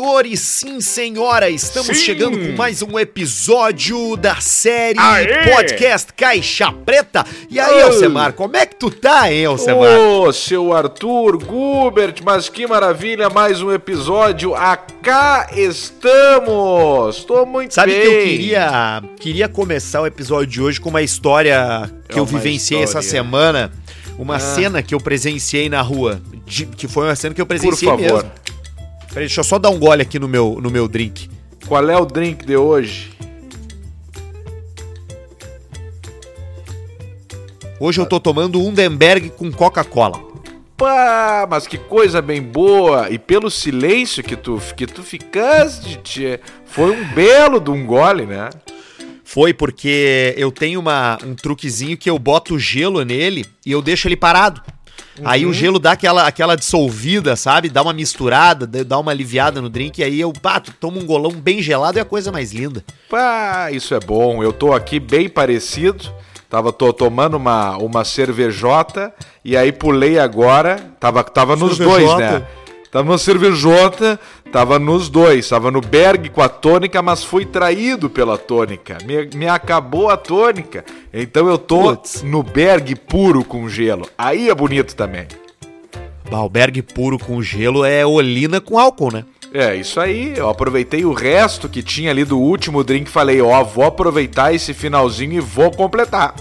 senhores, sim, senhora, estamos Sim. chegando com mais um episódio da série Aê. Podcast Caixa Preta. E aí, Ô. Alcemar, como é que tu tá, hein, Alcemar? Ô, seu Arthur Gubert, mas que maravilha, mais um episódio. Acá estamos. Tô muito Sabe bem. que eu queria, queria começar o episódio de hoje com uma história que É eu vivenciei essa história. semana. Uma Ah. cena que eu presenciei na rua. de- que foi uma cena que eu presenciei Por favor. mesmo. Peraí, deixa eu só dar um gole aqui no meu, no meu drink. Qual é o drink de hoje? Hoje eu tô tomando Undenberg com Coca-Cola. Pá, mas que coisa bem boa. E pelo silêncio que tu, que tu ficaste, tchê, foi um belo de um gole, né? Foi porque eu tenho uma, um truquezinho que eu boto gelo nele e eu deixo ele parado. Aí Uhum. o gelo dá aquela, aquela dissolvida, sabe? Dá uma misturada, dá uma aliviada no drink. E aí eu, pá, tu toma um golão bem gelado é a coisa mais linda. Pá, isso é bom. Eu tô aqui bem parecido. Tava tô tomando uma, uma cervejota e aí pulei agora. Tava, tava nos dois, né? Tava uma cervejota, tava nos dois. Tava no Berg com a tônica, mas fui traído pela tônica. Me, me acabou a tônica. Então eu tô no Berg puro com gelo. Aí é bonito também. Balberg puro com gelo é olina com álcool, né? É, isso aí. Eu aproveitei o resto que tinha ali do último drink e falei, ó, vou aproveitar esse finalzinho e vou completar.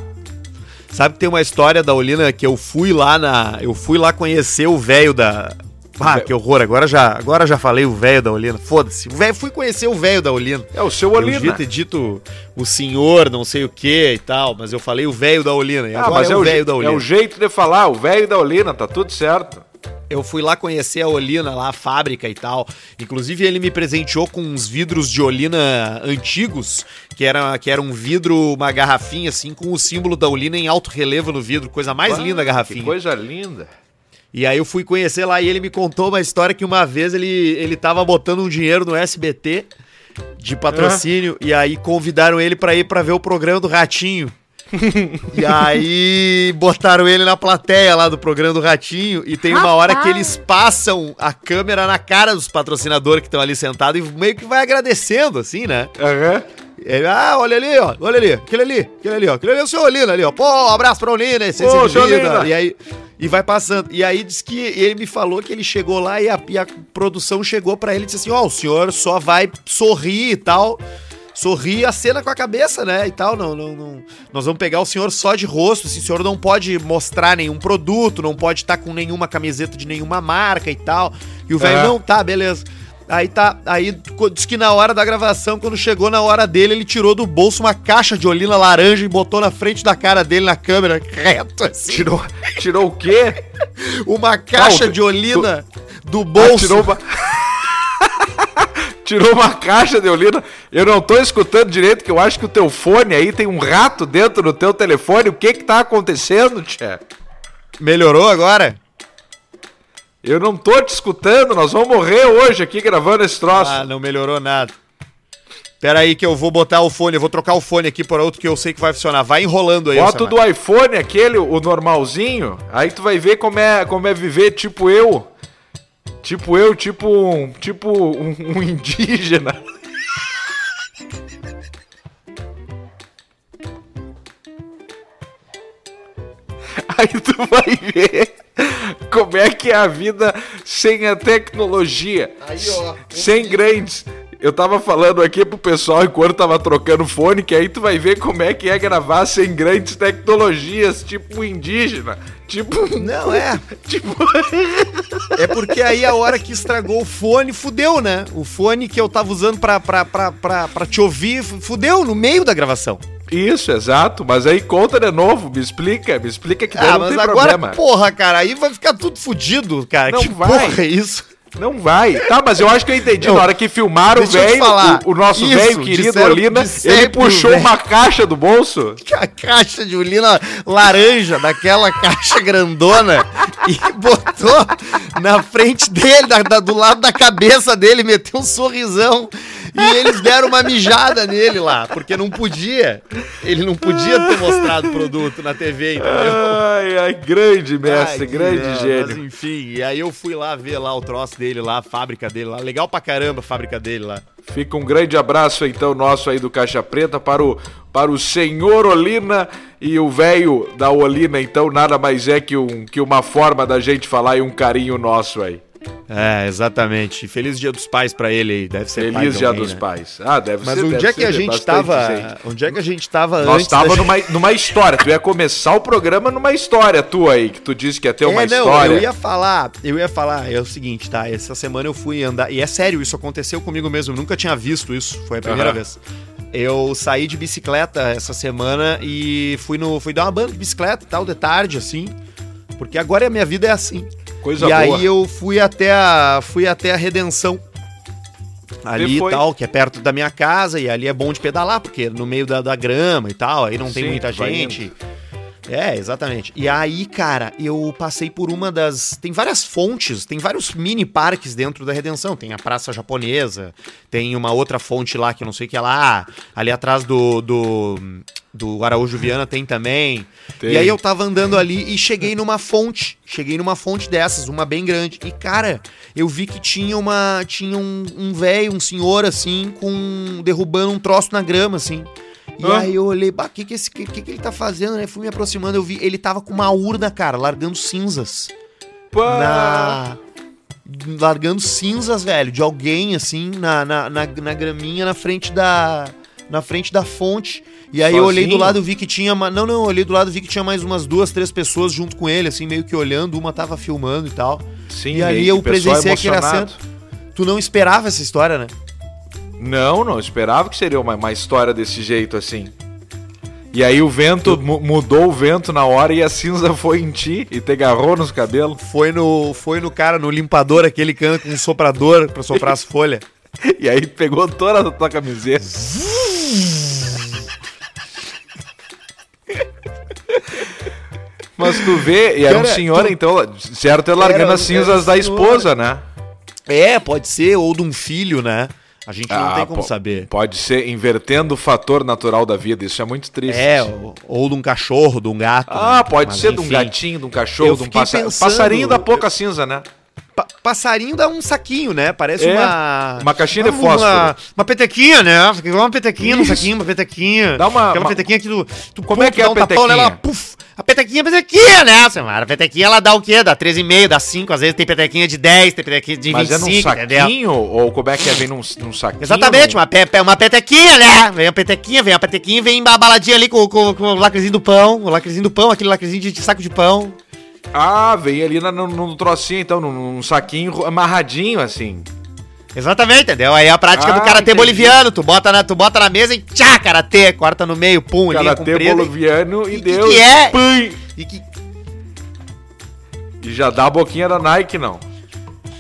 Sabe que tem uma história da Olina que eu fui lá na. Eu fui lá conhecer o velho da. Ah, que horror, agora já, agora já falei o velho da Olina. Foda-se. Fui conhecer o velho da Olina. É o seu Eu devia Olina. ter dito o senhor, não sei o que e tal, mas eu falei o velho da Olina. E Ah, mas é, é, o velho da é Olina. o jeito de falar, o velho da Olina, tá tudo certo. Eu fui lá conhecer a Olina, lá a fábrica e tal. Inclusive, ele me presenteou com uns vidros de Olina antigos, que era, que era um vidro, uma garrafinha assim, com o símbolo da Olina em alto relevo no vidro. Coisa mais Ah, linda a garrafinha. Que coisa linda. E aí eu fui conhecer lá e ele me contou uma história que uma vez ele, ele tava botando um dinheiro no SBT de patrocínio e aí convidaram ele pra ir pra ver o programa do Ratinho. e aí botaram ele na plateia lá do programa do Ratinho e tem uma hora que eles passam a câmera na cara dos patrocinadores que estão ali sentados e meio que vai agradecendo assim, né? Aham. Ele, ah, olha ali, ó, olha ali, aquele ali, aquele ali, ó, aquele ali é o seu Olina ali, ó. Pô, um abraço pra Olina, essência Ô, de seu vida. Olina. E aí, e vai passando. E aí diz que ele me falou que ele chegou lá e a, e a produção chegou pra ele e disse assim: Ó, o senhor só vai sorrir e tal. Sorrir a cena com a cabeça, né? E tal. Não, não, não. Nós vamos pegar o senhor só de rosto. Assim, o senhor não pode mostrar nenhum produto, não pode estar com nenhuma camiseta de nenhuma marca e tal. E o velho, É. não, tá, beleza. Aí tá, aí diz que na hora da gravação, quando chegou na hora dele, ele tirou do bolso uma caixa de olina laranja e botou na frente da cara dele na câmera, reto assim. Tirou, tirou o quê? Uma caixa tu- de olina do Ah, bolso. tirou uma... tirou uma caixa de Olina. Eu não tô escutando direito, que eu acho que o teu fone aí tem um rato dentro do teu telefone. O que que tá acontecendo, Tchê? Melhorou agora? Eu não tô te escutando, nós vamos morrer hoje aqui gravando esse troço. Ah, não melhorou nada. Pera aí que eu vou botar o fone, eu vou trocar o fone aqui por outro que eu sei que vai funcionar. Vai enrolando aí, Bota o do iPhone, aquele, o normalzinho, aí tu vai ver como é, como é viver tipo eu. Tipo eu, tipo um, tipo um, um indígena. Aí tu vai ver como é que é a vida sem a tecnologia. Aí, ó, sem grandes. Eu tava falando aqui pro pessoal enquanto tava trocando fone, que aí tu vai ver como é que é gravar sem grandes tecnologias, tipo indígena. Tipo. Não, é. Tipo. É porque aí a hora que estragou o fone, fudeu, né? O fone que eu tava usando pra, pra, pra, pra, pra te ouvir, fudeu no meio da gravação. Isso, exato. Mas aí conta de novo, me explica, me explica que daí Ah, não mas tem agora, problema. porra, cara, aí vai ficar tudo fudido, cara. Não que vai. porra é isso? Não vai. Tá, mas eu acho que eu entendi. Não. Na hora que filmaram o Deixa eu te velho, falar. o, o nosso velho querido disseram- Olina, disseram ele puxou uma caixa do bolso. A caixa de urina laranja, daquela caixa grandona, e botou na frente dele, da- da- do lado da cabeça dele, meteu um sorrisão E eles deram uma mijada nele lá, porque não podia. Ele não podia ter mostrado o produto na TV, entendeu? Ai, ai, grande mestre, Ai, grande merda, gênio. Mas enfim, e aí eu fui lá ver lá o troço dele lá, a fábrica dele lá. Legal pra caramba a fábrica dele lá. Fica um grande abraço então nosso aí do Caixa Preta para o, para o senhor Olina e o velho da Olina, então nada mais é que, um, que uma forma da gente falar e um carinho nosso aí. É, exatamente. Feliz Dia dos Pais pra ele aí. Deve ser pai Feliz de Dia alguém, dos né? Pais. Ah, deve Mas ser. onde deve é que a gente tava. gente. Onde é que a gente tava Nós antes tava gente- numa, numa história. Tu ia começar o programa numa história tua aí, que tu disse que ia ter uma é, não, história. eu ia falar, eu ia falar, é o seguinte, tá? Essa semana eu fui andar, e é sério, isso aconteceu comigo mesmo, eu nunca tinha visto isso, foi a primeira Aham. vez. Eu saí de bicicleta essa semana e fui no fui dar uma banda de bicicleta e tal, de tarde, assim, porque agora a minha vida é assim. Coisa e boa. aí eu fui até a fui até a Redenção. Ali E tal, que é perto da minha casa, e ali é bom de pedalar, porque no meio da, da grama e tal, aí não tem Sim, muita tu vai gente. É, exatamente. E aí, cara, eu passei por uma das. Tem várias fontes, tem vários mini parques dentro da Redenção. Tem a Praça Japonesa, tem uma outra fonte lá que eu não sei o que é lá. Ali atrás do, do, do Araújo Viana tem também. Tem. E aí eu tava andando ali e cheguei numa fonte. Cheguei numa fonte dessas, uma bem grande. E, cara, eu vi que tinha uma. Tinha um, um velho, um senhor, assim, com. derrubando um troço na grama, assim. E Hã? aí eu olhei, bah, o que que, esse- que, que que ele tá fazendo, né? Fui me aproximando, eu vi, ele tava com uma urna, cara, largando cinzas. Pá! Na... Largando cinzas, velho, de alguém, assim, na, na, na, na graminha, na frente da... Na frente da fonte. E aí eu olhei do Sozinho? lado, vi que tinha... uma- Não, não, eu olhei do lado, vi que tinha mais umas duas, três pessoas junto com ele, assim, meio que olhando. Uma tava filmando e tal. Sim, e meio eu presenciei aquele assento. Tu não esperava essa história, né? Não, não esperava que seria uma, uma história desse jeito assim. E aí o vento mu- mudou o vento na hora e a cinza foi em ti e te agarrou nos cabelos. Foi no, foi no cara, no limpador, aquele que anda com um soprador pra soprar as folhas. E aí pegou toda a tua camiseta. Mas tu vê, e era um senhor, tu- então, certo, é largando Era- as cinzas da esposa, né? É, pode ser, ou de um filho, né? A gente não Ah, tem como saber. Pode ser invertendo o fator natural da vida, isso é muito triste. É, ou, ou de um cachorro, de um gato. Ah, né? pode Mas, ser de um enfim. gatinho, de um cachorro, de um passa... passarinho dá pouca cinza, né? Pa- passarinho dá um saquinho, né? Parece É, uma. uma caixinha de uma- fósforo. Uma, uma petequinha, né? Uma petequinha no Isso. saquinho, uma petequinha. Dá uma- Aquela uma- petequinha que tu. tu Como é que é a um tapão ela, petequinha? puf, a petequinha é a petequinha, né, Samara? A petequinha ela dá o quê? Dá 13,5, dá 5. Às vezes tem petequinha de 10, tem petequinha de Mas 25, é num entendeu? saquinho? Ou como é que é? Vem num, num saquinho? Exatamente, num- uma, pe uma petequinha, né? Vem a petequinha, vem a petequinha vem a baladinha ali com, com, com o lacrezinho do pão, o lacrezinho do pão, aquele lacrezinho de, de saco de pão. Ah, vem ali na, no, no trocinho, então, num, num saquinho amarradinho, assim. Exatamente, entendeu? Aí é a prática Ah, do karatê entendi. boliviano, tu bota, na, tu bota na mesa e tchá, karatê, corta no meio, pum, Karatê boliviano e, E que deu. que é? Pum! E que E já dá a boquinha da Nike, não.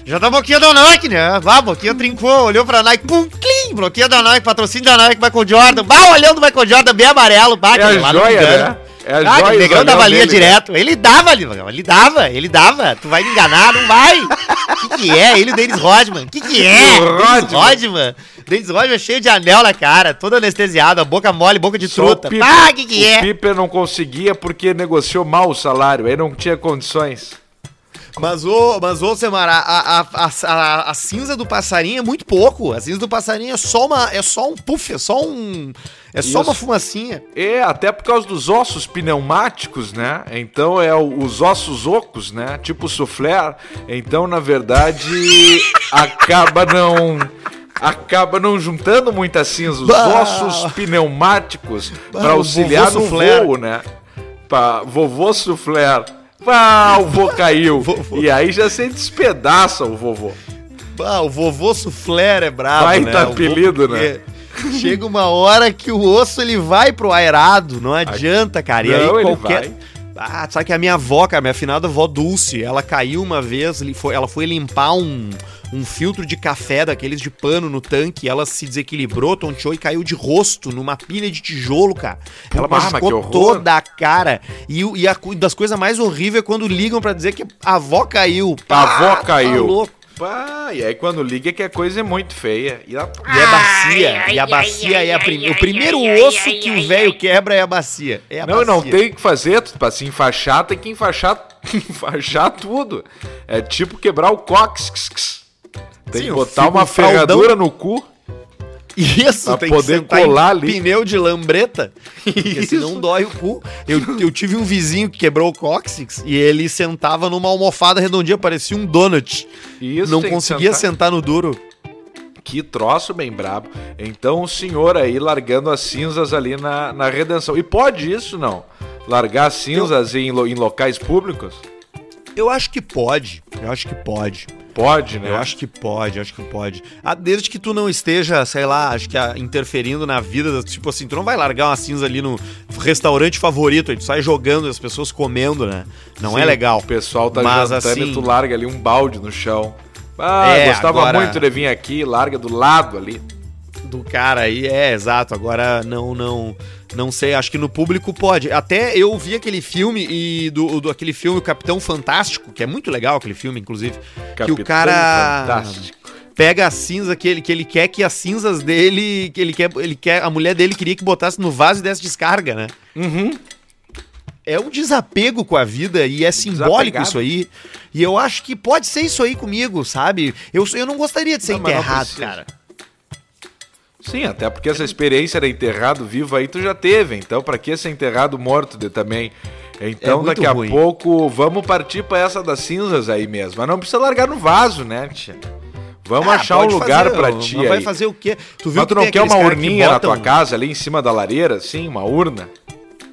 já tá boquinha da Nike, né? Vá, boquinha trincou, olhou pra Nike, pum, clim, bloqueia da Nike, patrocínio da Nike, Michael Jordan, bah, olhando o Michael Jordan bem amarelo, bah, É a lá joia, né? É ah, joia, o os negão dava linha dele, né? direto. Ele dava, ele, ele dava, ele dava. Tu vai me enganar, não vai. O que, que é? Ele e o Denis Rodman. O que, que é? O Denis Rodman. Rodman. Denis Rodman é cheio de anel na cara, todo anestesiado, a boca mole, boca de Só truta. o Pipe- Ah, o que, que O é? Piper não conseguia porque negociou mal o salário, aí não tinha condições. Mas, ô, mas, ô, Semara, a, a, a, a, cinza do passarinho é muito pouco. A cinza do passarinho é só uma. É só um puff, é só um. É só Isso. uma fumacinha. É, até por causa dos ossos pneumáticos, né? Então é o- os ossos ocos, né? Tipo soufflé. Então, na verdade, acaba não acaba não juntando muita cinza. Os Bah! ossos pneumáticos para o auxiliar no voo, né? Pra vovô soufflé. Ah, o vô caiu. Vovô. E aí já se despedaça o vovô. Ah, o vovô Sufler é brabo, Baita né? Vô- apelido, né? porque Chega uma hora que o osso ele vai pro aerado, não adianta, cara. E Não, aí qualquer. vai. Ah, sabe que a minha avó, cara, minha afinada avó Dulce, ela caiu uma vez, ela foi limpar um, um filtro de café daqueles de pano no tanque, ela se desequilibrou, tonteou e caiu de rosto numa pilha de tijolo, cara. Ela Pô, que machucou toda a cara. E, e a das coisas mais horríveis é quando ligam pra dizer que a avó caiu. A avó tá caiu. louco. Pá, e aí quando liga que a coisa é muito feia. E, a... e é bacia. e a bacia é a prim... o primeiro osso que o velho quebra é a bacia. É a não, bacia. não tem o que fazer. Pra se enfaixar, tem que enfaixar, enfaixar tudo. É tipo quebrar o cox. Tem Sim, que botar uma ferradura no cu. Isso, pra tem poder que colar ali. pneu de lambreta, porque senão dói o cu. Eu, eu tive um vizinho que quebrou o cóccix e ele sentava numa almofada redondinha, parecia um donut. Isso, Não conseguia sentar. sentar no duro. Que troço bem brabo. Então o senhor aí largando as cinzas ali na, na redenção. E pode isso, não? Largar cinzas eu... em, em locais públicos? Eu acho que pode. Eu acho que pode. Pode, né? Eu acho que pode, acho que pode. Ah, desde que tu não esteja, sei lá, acho que ah, interferindo na vida, tipo assim, tu não vai largar uma cinza ali no restaurante favorito, aí tu sai jogando e as pessoas comendo, né? Não é Sim, é legal. O pessoal tá Mas, jantando assim, e tu larga ali um balde no chão. Ah, é, gostava agora... muito de vir aqui, larga do lado ali. Do cara aí, é, exato. Agora não, não não sei, acho que no público pode. Até eu vi aquele filme e do, do aquele filme o Capitão Fantástico, que é muito legal aquele filme, inclusive, Capitão que o cara Fantástico. pega a cinza que ele, que ele quer que as cinzas dele, que ele quer, ele quer, a mulher dele queria que botasse no vaso e desse descarga, né? Uhum. É um desapego com a vida e é simbólico Desapegado. isso aí. E eu acho que pode ser isso aí comigo, sabe? Eu, eu não gostaria de ser não, enterrado, cara. Sim, até porque essa experiência de enterrado vivo aí tu já teve, então para que ser enterrado morto de também? Então é daqui a ruim. pouco vamos partir para essa das cinzas aí mesmo, mas não precisa largar no vaso, né, tia? Vamos ah, achar um lugar para ti aí. Vai fazer o quê? Tu viu mas tu não quer uma urninha que na tua casa ali em cima da lareira, assim, uma urna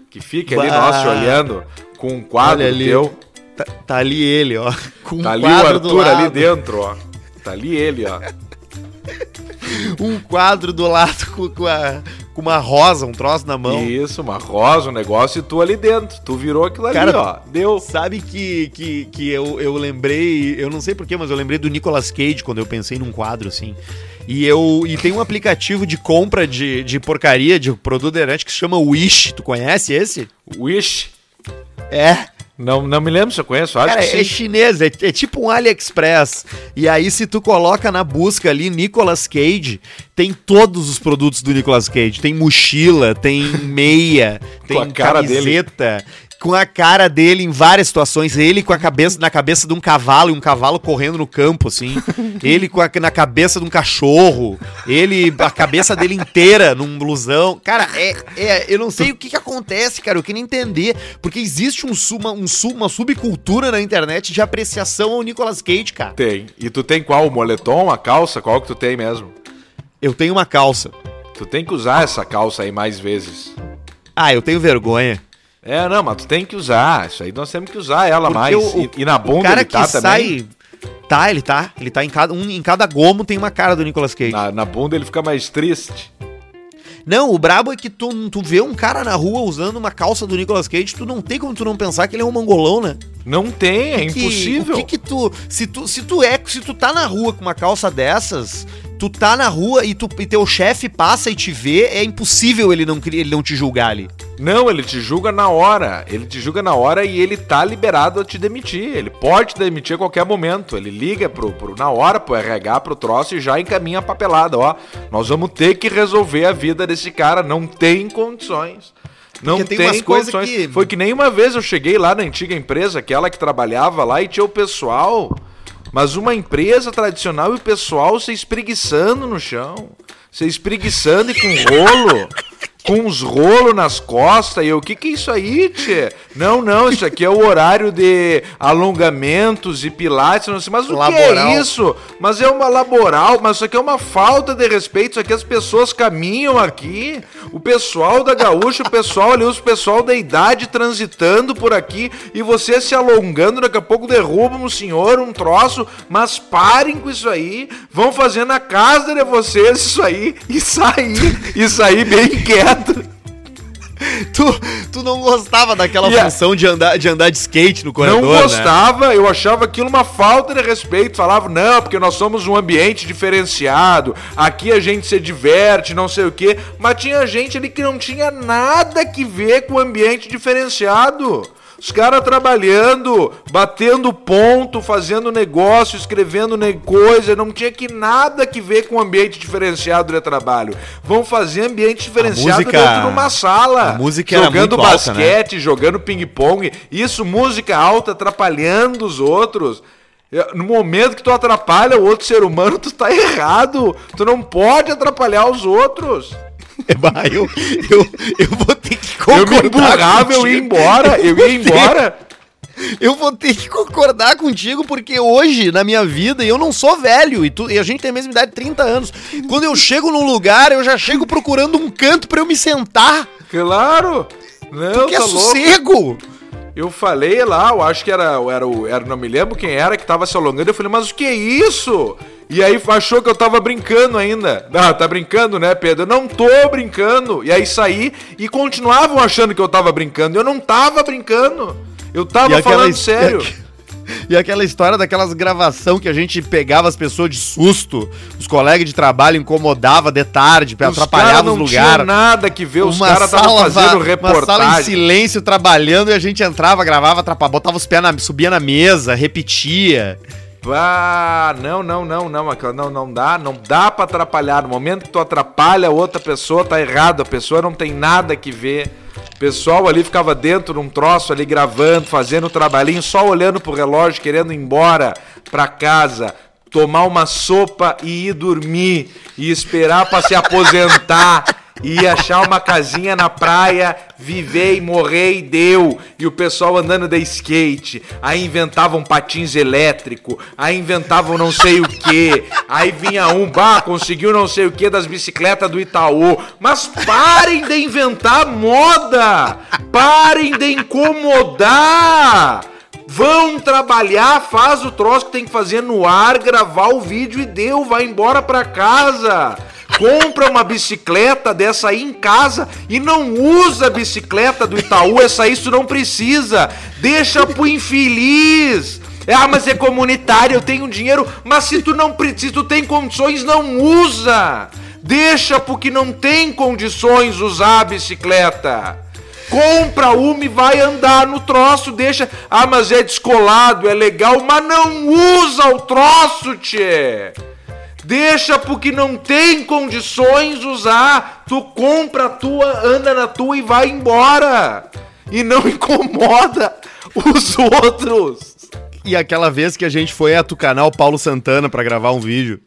que fica ali bah. nossa olhando com um quadro Olha ali. teu. Tá, tá, ali ele, ó, com tá um ali o Arthur ali dentro, ó. Tá ali ele, ó. um quadro do lado com, com, a, com uma rosa, um troço na mão. Isso, uma rosa, um negócio e tu ali dentro. Tu virou aquilo Cara, ali, ó. Deu. Sabe que, que, que eu, eu lembrei, eu não sei porquê, mas eu lembrei do Nicolas Cage quando eu pensei num quadro assim. E eu e tem um aplicativo de compra de, de porcaria, de produto derante que se chama Wish. Tu conhece esse? Wish? É. Não, não me lembro se eu conheço, acho Cara, que sim. é chinês, é, é, tipo um AliExpress. E aí, se tu coloca na busca ali Nicolas Cage, tem todos os produtos do Nicolas Cage. Tem mochila, tem meia, tem camiseta, dele com a cara dele em várias situações. Ele com a cabeça na cabeça de um cavalo e um cavalo correndo no campo, assim. ele com a, na cabeça de um cachorro. Ele, a cabeça dele inteira num blusão. Cara, é, é eu não sei o que, que acontece, cara. Eu queria entender. Porque existe um, uma, um, uma subcultura na internet de apreciação ao Nicolas Cage, cara. Tem. E tu tem qual? O moletom, a calça? Qual que tu tem mesmo? Eu tenho uma calça. Tu tem que usar essa calça aí mais vezes. Ah, eu tenho vergonha. É, não, mas tu tem que usar. Isso aí nós temos que usar ela Porque mais. O, e, e, na bunda o cara ele tá que também. Sai... Tá, ele tá. Ele tá em cada, um, em cada gomo tem uma cara do Nicolas Cage. Na, na bunda ele fica mais triste. Não, o brabo é que tu, tu vê um cara na rua usando uma calça do Nicolas Cage, tu não tem como tu não pensar que ele é um mangolão, né? Não tem, é que, impossível. O que que tu, se tu, se tu é, se tu tá na rua com uma calça dessas, tu tá na rua e, tu, e teu chefe passa e te vê, é impossível ele não, ele não te julgar ali. Não, ele te julga na hora. Ele te julga na hora e ele tá liberado a te demitir. Ele pode te demitir a qualquer momento. Ele liga pro, pro, na hora pro RH, pro troço e já encaminha a papelada. Ó, nós vamos ter que resolver a vida desse cara. Não tem condições. Não tem, tem condições. Que... Foi que nem uma vez eu cheguei lá na antiga empresa, aquela que trabalhava lá, e tinha o pessoal mas uma empresa tradicional e o pessoal se espreguiçando no chão. Se espreguiçando e com rolo com uns rolos nas costas. E eu, o que que é isso aí, tchê? Não, não, isso aqui é o horário de alongamentos e pilates, não sei. Mas o laboral. que é isso? Mas é uma laboral, mas isso aqui é uma falta de respeito. Isso aqui as pessoas caminham aqui. O pessoal da gaúcha, o pessoal ali, os pessoal da idade transitando por aqui e você se alongando, daqui a pouco derruba um senhor, um troço, mas parem com isso aí. Vão fazer na casa de vocês isso aí e sair, e sair bem quieto tu, tu não gostava daquela yeah. função de andar, de andar de skate no corredor, Não né? gostava, né? eu achava aquilo uma falta de respeito. Falava, não, porque nós somos um ambiente diferenciado, aqui a gente se diverte, não sei o quê. Mas tinha gente ali que não tinha nada que ver com o ambiente diferenciado. Os caras trabalhando, batendo ponto, fazendo negócio, escrevendo coisa, não tinha que nada que ver com ambiente diferenciado de trabalho. Vão fazer ambiente diferenciado música, dentro de uma sala. Música jogando basquete, alta, né? jogando ping-pong. Isso, música alta, atrapalhando os outros. No momento que tu atrapalha o outro ser humano, tu tá errado. Tu não pode atrapalhar os outros. eu, eu, eu vou ter que concordar. Eu me emburrava, eu ia embora. Eu ia embora. Eu vou ter que concordar contigo, porque hoje, na minha vida, eu não sou velho, e, tu, e a gente tem a mesma idade, 30 anos. Quando eu chego num lugar, eu já chego procurando um canto para eu me sentar. Claro! Não, porque é tá é sossego! Louco. Eu falei lá, eu acho que era, era, era, não me lembro quem era que tava se alongando. Eu falei, mas o que é isso? E aí achou que eu tava brincando ainda. Ah, tá brincando, né, Pedro? Eu não tô brincando. E aí saí e continuavam achando que eu tava brincando. Eu não tava brincando. Eu tava falando sério. E aquela história daquelas gravação que a gente pegava as pessoas de susto, os colegas de trabalho incomodava de tarde para atrapalhar nos lugares. Não nada que ver, os caras estavam fazendo reportagem. Uma sala em silêncio trabalhando e a gente entrava, gravava, atrapalhava, botava os pés na, subia na mesa, repetia. Ah, não, não, não, não, não, não dá, não dá para atrapalhar. No momento que tu atrapalha outra pessoa, tá errado. A pessoa não tem nada que ver. O pessoal ali ficava dentro num troço ali gravando, fazendo o trabalhinho, só olhando pro relógio, querendo ir embora pra casa, tomar uma sopa e ir dormir e esperar para se aposentar ia achar uma casinha na praia, viver morrer e deu. E o pessoal andando de skate. Aí inventavam patins elétrico, aí inventavam não sei o que. Aí vinha um, bah, conseguiu não sei o que das bicicletas do Itaú. Mas parem de inventar moda! Parem de incomodar! Vão trabalhar, faz o troço que tem que fazer no ar, gravar o vídeo e deu, vai embora pra casa. Compra uma bicicleta dessa aí em casa e não usa a bicicleta do Itaú, essa isso não precisa. Deixa pro infeliz. Ah, mas é comunitário, eu tenho dinheiro, mas se tu não precisa, tu tem condições, não usa. Deixa porque não tem condições usar a bicicleta. Compra uma e vai andar no troço, deixa. Ah, mas é descolado, é legal, mas não usa o troço, tchê. Deixa porque não tem condições usar. Tu compra a tua, anda na tua e vai embora. E não incomoda os outros. E aquela vez que a gente foi a canal Paulo Santana para gravar um vídeo.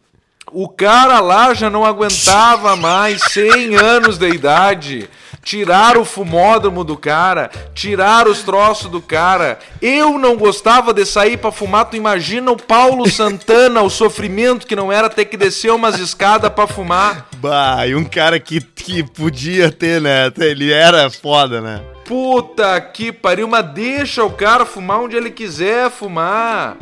O cara lá já não aguentava mais 100 anos de idade tirar o fumódromo do cara, tirar os troços do cara. Eu não gostava de sair para fumar, tu imagina o Paulo Santana, o sofrimento que não era ter que descer umas escadas para fumar. Bah, e um cara que, que podia ter, né? Ele era foda, né? Puta que pariu, mas deixa o cara fumar onde ele quiser fumar.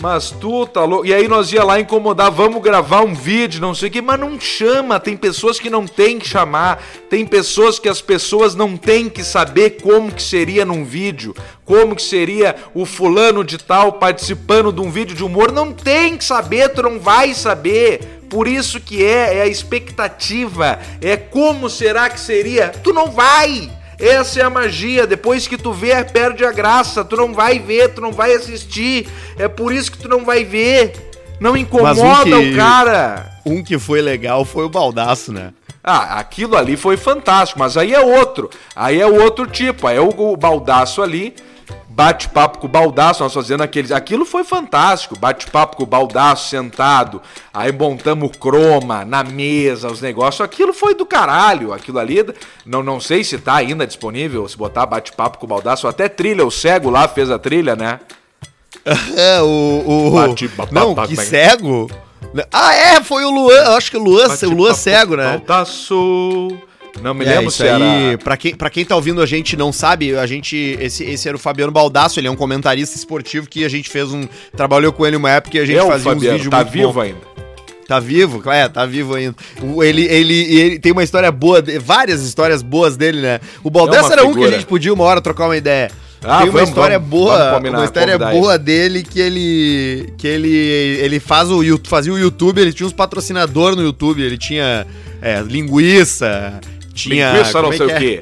Mas tu tá louco. E aí nós ia lá incomodar, vamos gravar um vídeo, não sei o que, mas não chama. Tem pessoas que não tem que chamar. Tem pessoas que as pessoas não têm que saber como que seria num vídeo. Como que seria o fulano de tal participando de um vídeo de humor. Não tem que saber, tu não vai saber. Por isso que é, é a expectativa. É como será que seria. Tu não vai. Essa é a magia. Depois que tu vê, perde a graça. Tu não vai ver, tu não vai assistir. É por isso que tu não vai ver. Não incomoda um que, o cara. Um que foi legal foi o baldaço, né? Ah, aquilo ali foi fantástico, mas aí é outro. Aí é outro tipo. Aí é o, o baldaço ali bate-papo com o Baldaço, nós fazendo aqueles. Aquilo foi fantástico. Bate-papo com o Baldaço sentado, aí montamos croma na mesa, os negócios. Aquilo foi do caralho. Aquilo ali, não, não sei se tá ainda disponível, se botar bate-papo com o Baldaço. Até trilha, o cego lá fez a trilha, né? É, o. o... Bate, não, que cego? Ah, é, foi o Luan. Acho que o Luan, o Luan cego, né? Baldaço. Não me é, lembro se era... aí, pra quem, pra quem tá ouvindo a gente não sabe, a gente. Esse, esse era o Fabiano Baldasso, ele é um comentarista esportivo que a gente fez um. Trabalhou com ele uma época e a gente é fazia Fabiano, uns vídeos. Tá vivo bom. ainda. Tá vivo? É, tá vivo ainda. Ele, ele, ele tem uma história boa, várias histórias boas dele, né? O Baldasso é era um que a gente podia uma hora trocar uma ideia. Ah, tem uma vamos, história vamos, boa, vamos combinar, uma história boa dele que ele que ele ele faz o fazia o YouTube, ele tinha uns patrocinadores no YouTube, ele tinha é, linguiça, tinha. Linguiça não sei é? o quê.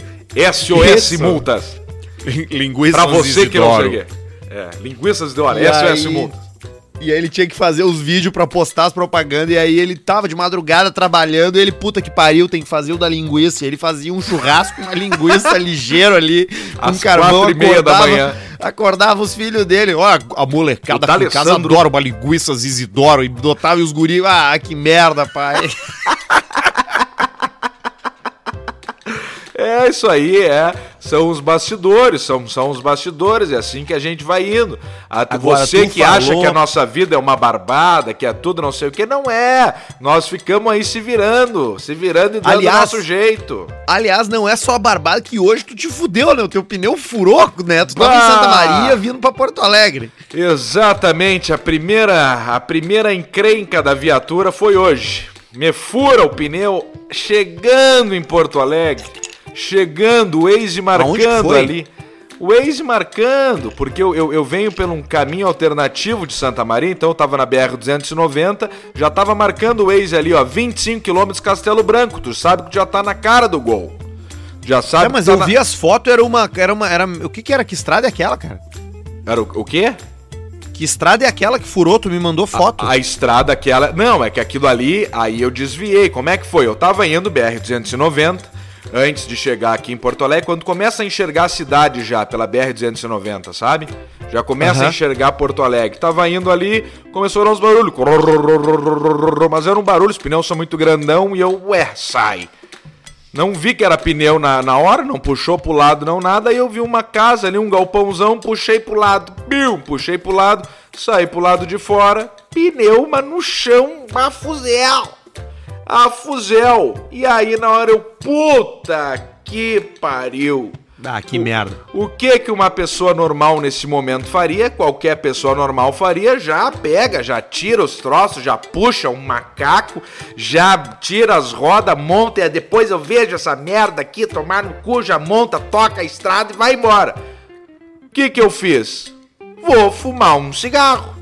SOS. Multas. Linguiças Pra você que não Isidoro. cheguei. É, linguiças de hora. E é aí- mundo. E aí ele tinha que fazer os vídeos pra postar as propagandas. E aí ele tava de madrugada trabalhando. E ele, puta que pariu, tem que fazer o da linguiça. E ele fazia um churrasco, uma linguiça ligeiro ali, com Às carvão. quatro e meia da acordava- manhã. Acordava os filhos dele. Ó, a molecada O aqui em casa adora uma linguiça Isidoro. E botava os guris. Ah, que merda, pai. É isso aí, é. São os bastidores, são, são os bastidores, é assim que a gente vai indo. A- Agora, você que acha falou- que a nossa vida é uma barbada, que é tudo não sei o que, não é. Nós ficamos aí se virando, se virando e dando Aliás- nosso jeito. Aliás, não é só a barbada que hoje tu te fudeu, né? O teu pneu furou, né? Tu tava em Bah! Santa Maria vindo pra Porto Alegre. Exatamente, a primeira, a primeira encrenca da viatura foi hoje. Me fura o pneu chegando em Porto Alegre, chegando, o Waze marcando ali. O Waze marcando, porque eu, eu, eu venho por um caminho alternativo de Santa Maria, então eu tava na BR-290, já tava marcando o Waze ali, ó, 25 km Castelo Branco, tu sabe que já tá na cara do gol. Já sabe É, mas tá eu na- vi as fotos, era uma. Era uma era, o que que era? Que estrada é aquela, cara? Era o, o quê? Que estrada é aquela que furou? Tu me mandou foto. A, a estrada aquela. Não, é que aquilo ali, aí eu desviei. Como é que foi? Eu tava indo BR-290 antes de chegar aqui em Porto Alegre, quando começa a enxergar a cidade já pela BR-290, sabe? Já começa a Aham. enxergar Porto Alegre. Tava indo ali, começou a dar uns barulhos. Mas era um barulho, os pneus são muito grandão e eu, ué, sai. Não vi que era pneu na, na hora, não puxou pro lado, não nada. Aí eu vi uma casa ali, um galpãozão, puxei pro lado, piu, puxei pro lado, saí pro lado de fora, pneu, mas no chão, a fuzel. A fuzel. E aí na hora eu, puta que pariu. Ah, que merda. O que que uma pessoa normal nesse momento faria? Qualquer pessoa normal faria, já pega, já tira os troços, já puxa um macaco, já tira as rodas, monta e depois eu vejo essa merda aqui tomar no cu, já monta, toca a estrada e vai embora. O que que eu fiz? Vou fumar um cigarro.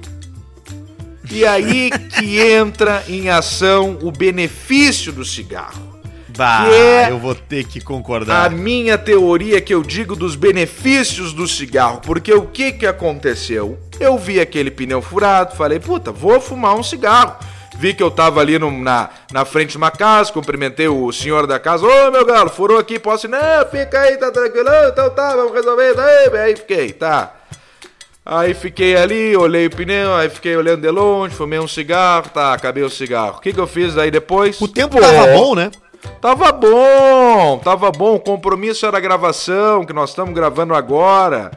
E aí que entra em ação o benefício do cigarro. Bah, é eu vou ter que A concordar. minha teoria que eu digo dos benefícios do cigarro, porque o que que aconteceu? Eu vi aquele pneu furado, falei, puta, vou fumar um cigarro. Vi que eu tava ali no- na, na frente de uma casa, cumprimentei o senhor da casa, ô meu galo, furou aqui, posso ir? Não, fica aí, tá tranquilo, então tá, vamos resolver, aí, aí fiquei, tá. Aí fiquei ali, olhei o pneu, aí fiquei olhando de longe, fumei um cigarro, tá, acabei o cigarro. O que que eu fiz aí depois? O tempo Pô, tava bom, né? Tava bom, tava bom. O compromisso era a gravação, que nós estamos gravando agora.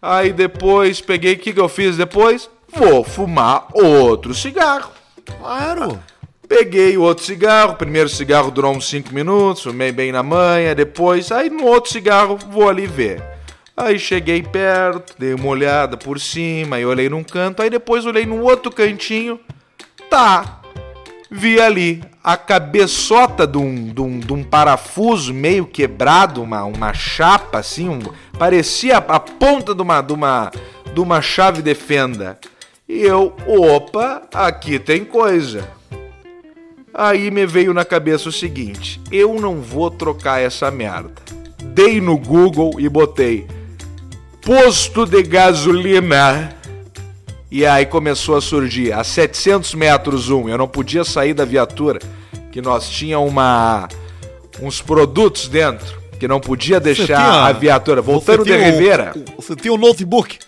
Aí depois peguei, o que, que eu fiz depois? Vou fumar outro cigarro. Claro. Peguei o outro cigarro, o primeiro cigarro durou uns 5 minutos, fumei bem na manha, depois, aí no outro cigarro vou ali ver. Aí cheguei perto, dei uma olhada por cima, aí olhei num canto, aí depois olhei no outro cantinho, tá. Vi ali a cabeçota de um, de um, de um parafuso meio quebrado, uma, uma chapa assim, um- parecia a ponta de uma, de, uma, de uma chave de fenda. E eu, opa, aqui tem coisa. Aí me veio na cabeça o seguinte: eu não vou trocar essa merda. Dei no Google e botei posto de gasolina. E aí começou a surgir a 700 metros um. Eu não podia sair da viatura, que nós tinha uma uns produtos dentro que não podia deixar tinha- a viatura voltando de tinha Rivera. o- Você tem o notebook.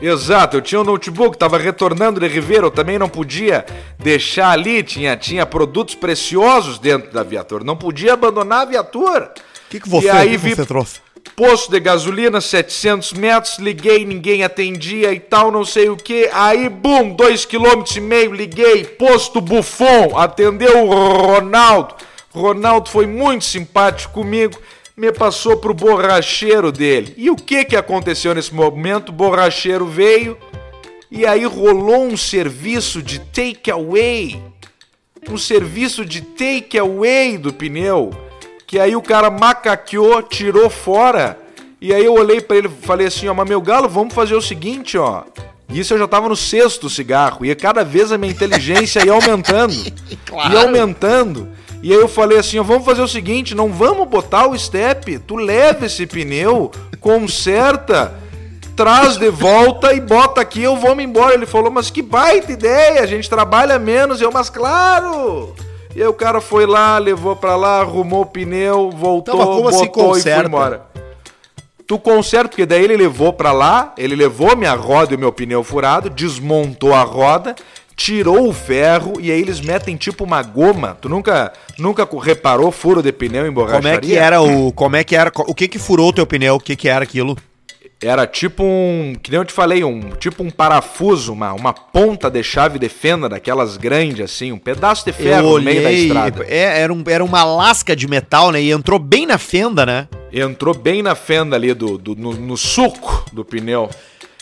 Exato, eu tinha um notebook, tava retornando de Ribeira, eu também não podia deixar ali, tinha, tinha produtos preciosos dentro da viatura, não podia abandonar a viatura. O que, que você, aí que vi você trouxe? Posto de gasolina, 700 metros, liguei, ninguém atendia e tal, não sei o que. Aí, bum, 2,5 km, liguei, posto Buffon, atendeu o Ronaldo. Ronaldo foi muito simpático comigo, me passou pro borracheiro dele. E o que que aconteceu nesse momento? O borracheiro veio e aí rolou um serviço de takeaway. Um serviço de takeaway do pneu. Que aí o cara macaqueou, tirou fora. E aí eu olhei pra ele e falei assim, ó, mas meu galo, vamos fazer o seguinte, ó. Isso eu já tava no sexto cigarro. E cada vez a minha inteligência ia aumentando. Ia aumentando. E aí eu falei assim, ó, vamos fazer o seguinte, não vamos botar o step, tu leva esse pneu, conserta, traz de volta e bota aqui, eu vou me embora. Ele falou, mas que baita ideia, a gente trabalha menos. Eu, mas claro. E aí o cara foi lá, levou pra lá, arrumou o pneu, voltou, Então, como assim botou e foi embora. Tu conserta, porque daí ele levou pra lá, ele levou minha roda e o meu pneu furado, desmontou a roda, tirou o ferro e aí eles metem tipo uma goma. Tu nunca, nunca reparou furo de pneu em borracharia? Como é que era o. Como é que era. O que que furou o teu pneu? O que que era aquilo? Era tipo um, que nem eu te falei, um tipo um parafuso, uma, uma ponta de chave de fenda daquelas grandes assim, um pedaço de ferro no meio da estrada. É, era, um, era uma lasca de metal, né? E entrou bem na fenda, né? Entrou bem na fenda ali do, do no, no suco do pneu.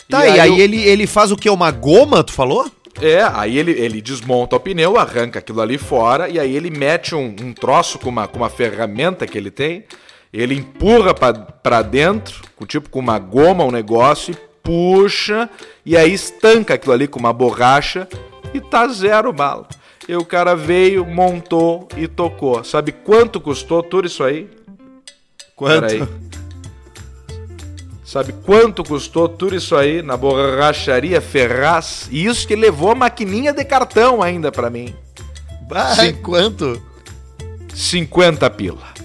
Tá, e, aí, eu- ele, ele faz o quê? Uma goma, tu falou? É, aí ele, ele desmonta o pneu, arranca aquilo ali fora e aí ele mete um, um troço com uma, com uma ferramenta que ele tem, ele empurra pra, pra dentro, tipo com uma goma, um negócio, e puxa, e aí estanca aquilo ali com uma borracha e tá zero bala. E o cara veio, montou e tocou. Sabe quanto custou tudo isso aí? Peraí. Sabe quanto custou tudo isso aí na borracharia Ferraz? E isso que levou a maquininha de cartão ainda pra mim. Sim. quanto? 50 pila.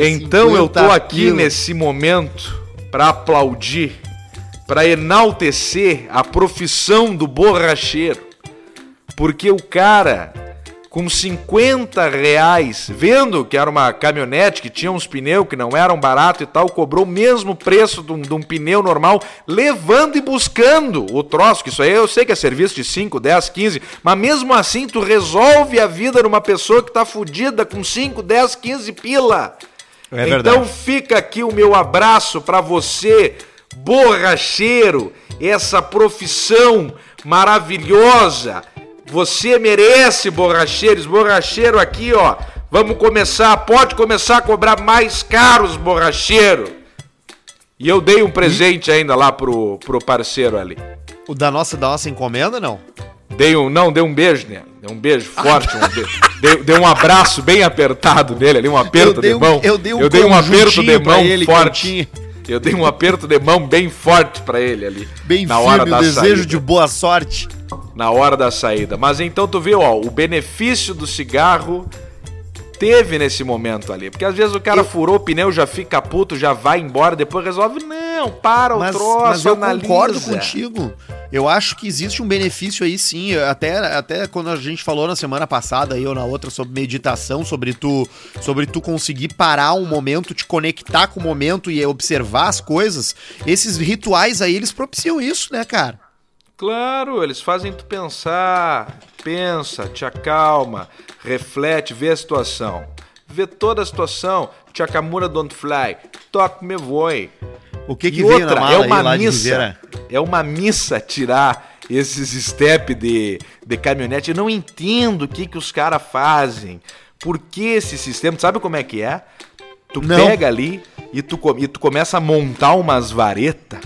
Então eu tô 50 aqui pila. nesse momento pra aplaudir, pra enaltecer a profissão do borracheiro. Porque o cara, com 50 reais, vendo que era uma caminhonete que tinha uns pneus que não eram baratos e tal, cobrou o mesmo preço de um, de um pneu normal, levando e buscando o troço, que isso aí eu sei que é serviço de 5, 10, 15, mas mesmo assim tu resolve a vida numa pessoa que tá fudida com 5, 10, 15 pila. É verdade. Então fica aqui o meu abraço pra você, borracheiro, essa profissão maravilhosa. Você merece, borracheiros, borracheiro aqui, ó. Vamos começar, pode começar a cobrar mais caros, borracheiro. E eu dei um presente ainda lá pro, pro parceiro ali. O da nossa, da nossa encomenda, não? Dei um, não, dei um beijo nele. Dei um beijo forte. Um beijo. Dei, dei um abraço bem apertado nele ali, um aperto Eu dei de um- mão. eu dei um aperto conjuntinho de pra mão ele que eu forte. Eu dei um aperto de mão bem forte pra ele ali. Bem na firme, hora o da desejo saída. de boa sorte. Na hora da saída. Mas então tu vê, ó, o benefício do cigarro teve nesse momento ali. Porque às vezes o cara furou o pneu, já fica puto, já vai embora, depois resolve, não, para o Mas, troço, mas eu analisa. concordo contigo. Eu acho que existe um benefício aí sim. Até, até quando a gente falou na semana passada aí ou na outra sobre meditação, sobre tu, sobre tu conseguir parar um momento, te conectar com o momento e observar as coisas. Esses rituais aí, eles propiciam isso, né, cara? Claro, eles fazem tu pensar, pensa, te acalma, reflete, vê a situação. Vê toda a situação, Chakamura don't fly, toque me voe. O que que e veio outra, na mala é aí uma de missa, é uma missa tirar esses step de, de caminhonete. Eu não entendo o que que os caras fazem. Por que esse sistema, sabe como é que é? Tu Não. pega ali e tu, e tu começa a montar umas varetas.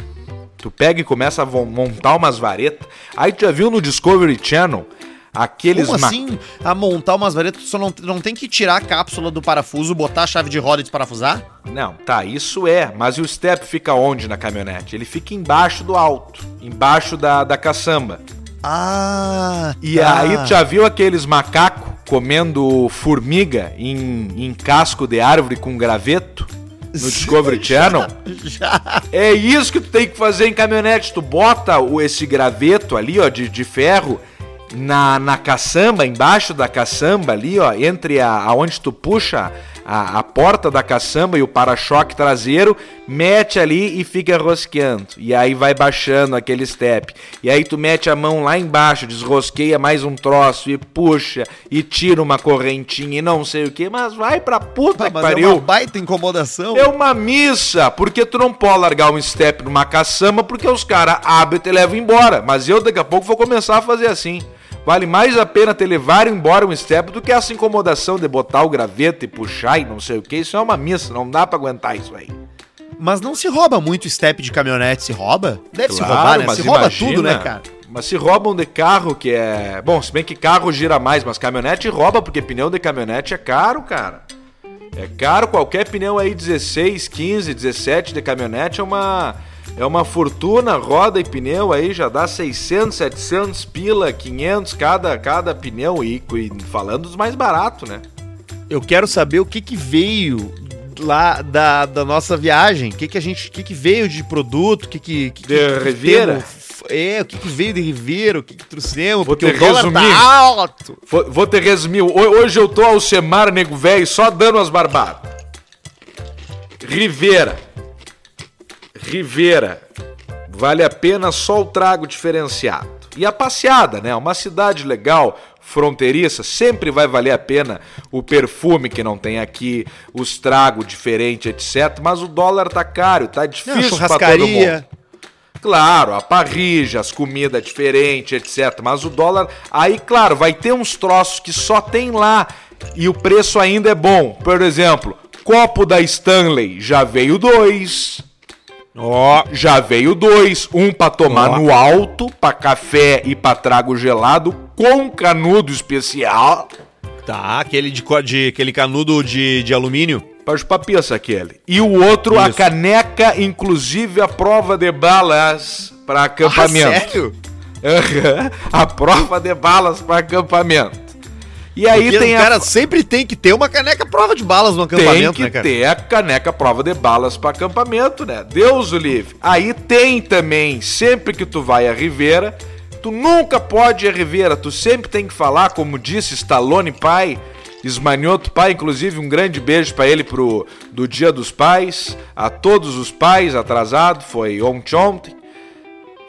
Tu pega e começa a montar umas varetas. Aí tu já viu no Discovery Channel aqueles Como assim? A montar umas varetas, tu só não, não tem que tirar a cápsula do parafuso, botar a chave de roda e desparafusar? Não, tá, isso é. Mas e o step fica onde na caminhonete? Ele fica embaixo do alto, embaixo da, da caçamba. Ah, E tá. aí tu já viu aqueles macacos comendo formiga em, em casco de árvore com graveto? No Discovery Channel? Já. É isso que tu tem que fazer em caminhonete. Tu bota esse graveto ali, ó, de, de ferro na, na caçamba, embaixo da caçamba ali, ó, entre a, aonde tu puxa a, a porta da caçamba e o para-choque traseiro, mete ali e fica rosqueando. E aí vai baixando aquele step. E aí tu mete a mão lá embaixo, desrosqueia mais um troço e puxa e tira uma correntinha e não sei o que, mas vai pra puta Pá, que mas é pariu. uma baita incomodação. É uma missa, porque tu não pode largar um step numa caçamba porque os caras abrem e te levam embora. Mas eu daqui a pouco vou começar a fazer assim. Vale mais a pena te levar embora um step do que essa incomodação de botar o graveto e puxar e não sei o que. Isso é uma missa, não dá pra aguentar isso aí. Mas não se rouba muito step de caminhonete, se rouba? Deve se Claro, roubar, né? Se rouba imagina, tudo, né, cara? Mas se roubam de carro, que é. Bom, se bem que carro gira mais, mas caminhonete rouba, porque pneu de caminhonete é caro, cara. É caro, qualquer pneu aí 16, 15, 17 de caminhonete é uma é uma fortuna, roda e pneu aí já dá 600, 700 pila, 500 cada cada pneu e, e falando dos mais baratos, né? Eu quero saber o que que veio lá da, da nossa viagem, o que que a gente, o que que veio de produto, o que que, que, De que Riviera? temos- É, o que que veio de Ribeira, o que que trouxemos, Vou porque o dólar resumir. tá alto. Vou, vou te resumir. Ho- Hoje eu tô Alcemar Nego Velho só dando as barbadas. Rivera. Rivera. Vale a pena só o trago diferenciado. E a passeada, né? Uma cidade legal, fronteiriça, sempre vai valer a pena o perfume que não tem aqui, os tragos diferentes, etc. Mas o dólar tá caro, tá difícil pra todo mundo. Claro, a parrija, as comidas diferentes, etc. Mas o dólar. Aí, claro, vai ter uns troços que só tem lá e o preço ainda é bom. Por exemplo, copo da Stanley já veio dois. Ó, Já veio dois. Um pra tomar Ó. no alto, pra café e pra trago gelado, com canudo especial. tá, aquele de, de aquele canudo de, de alumínio. Pra chupar pizza aquele. E o outro, a Isso. caneca, inclusive a prova de balas pra acampamento. Ah, sério? A prova de balas para acampamento. E aí Porque tem o a cara sempre tem que ter uma caneca prova de balas no tem acampamento, que né, cara? ter a caneca prova de balas para acampamento, né? Deus o livre. Aí tem também, sempre que tu vai à Ribeira, tu nunca pode ir à Ribeira, tu sempre tem que falar, como disse Stallone pai, Esmanhoto pai, inclusive um grande beijo para ele pro do Dia dos Pais, a todos os pais atrasado, foi ontem ontem.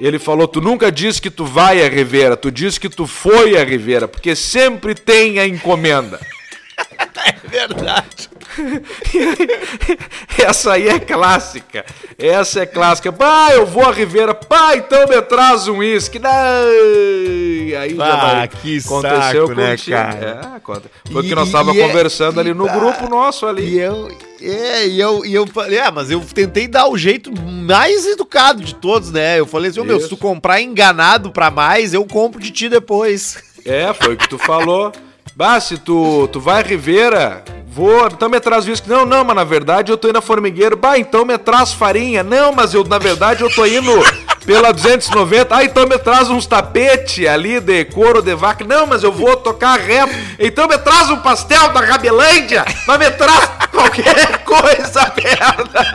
Ele falou: Tu nunca disse que tu vai à Ribeira, tu disse que tu foi à Ribeira, porque sempre tem a encomenda. É verdade. Essa aí é clássica. Essa é clássica. Pá, eu vou à Ribeira. Pá, então me traz um uísque. Aí já Ah, vai. que saco, né, cara? É, conta. Foi o que E- nós estávamos e é- conversando ali no e- grupo nosso ali. E eu, é, e eu, e eu falei, ah, mas eu tentei dar o jeito mais educado de todos, né? Eu falei assim, ô meu, se tu comprar enganado pra mais, eu compro de ti depois. É, foi o que tu falou. Bah, se tu, tu vai à Ribeira, vou, então me traz uísque. Não, não, mas na verdade eu tô indo a Formigueiro. Bah, então me traz farinha. Não, mas eu, na verdade, eu tô indo pela 290. Ah, então me traz uns tapete ali de couro de vaca. Não, mas eu vou tocar reto. Então me traz um pastel da Rabelândia. Mas me traz qualquer coisa, merda.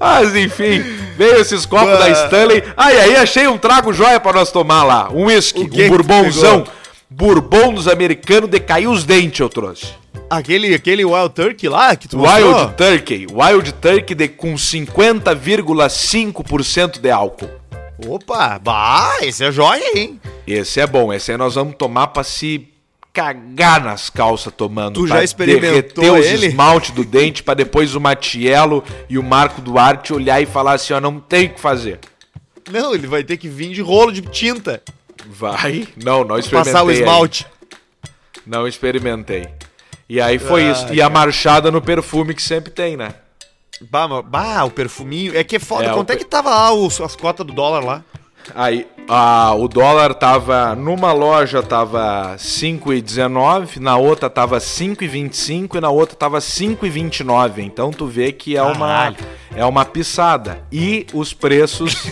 Mas enfim, veio esses copos da Stanley. Ah, e aí achei um trago joia pra nós tomar lá. Um whisky, O que que um bourbonzão. Bourbon dos americanos de cair os dentes eu trouxe. Aquele, aquele Wild Turkey lá que tu mostrou? Wild Turkey. Wild Turkey de, com 50,5% de álcool. Opa, bah, esse é joia, hein? Esse é bom. Esse aí nós vamos tomar pra se cagar nas calças tomando. Tu pra já experimentou derreter os ele? esmalte do dente pra depois o Matiello e o Marco Duarte olhar e falar assim, ó, não tem o que fazer. Não, ele vai ter que vir de rolo de tinta. Vai? Não, não experimentei. Passar o esmalte. ainda. Não experimentei. E aí foi Ah, isso. E a marchada no perfume que sempre tem, né? Bah, bah, o perfuminho. É que é foda. É, Quanto o é que tava lá os- as cotas do dólar lá? Aí, o dólar tava. Numa loja tava 5,19, na outra tava 5,25 e na outra tava 5,29. Então tu vê que é uma, Caralho. é uma pisada. E os preços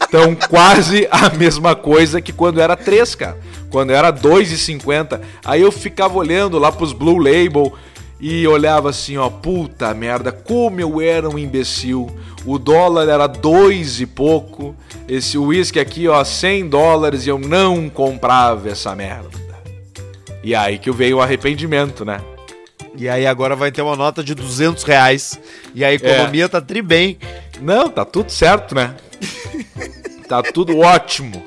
estão quase a mesma coisa que quando era 3, cara. Quando era 2,50. Aí eu ficava olhando lá pros Blue Label e olhava assim, ó, puta merda, como eu era um imbecil. O dólar era dois e pouco. Esse uísque aqui, ó, 100 dólares e eu não comprava essa merda. E aí que veio o arrependimento, né? E aí agora vai ter uma nota de 200 reais. E a economia tá tri bem. Não, tá tudo certo, né? tá tudo ótimo.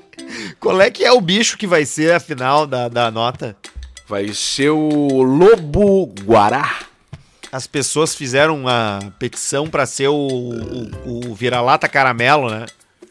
Qual é que é o bicho que vai ser a final da, da nota? Vai ser o Lobo Guará. As pessoas fizeram uma petição pra ser o, o, o vira-lata caramelo, né?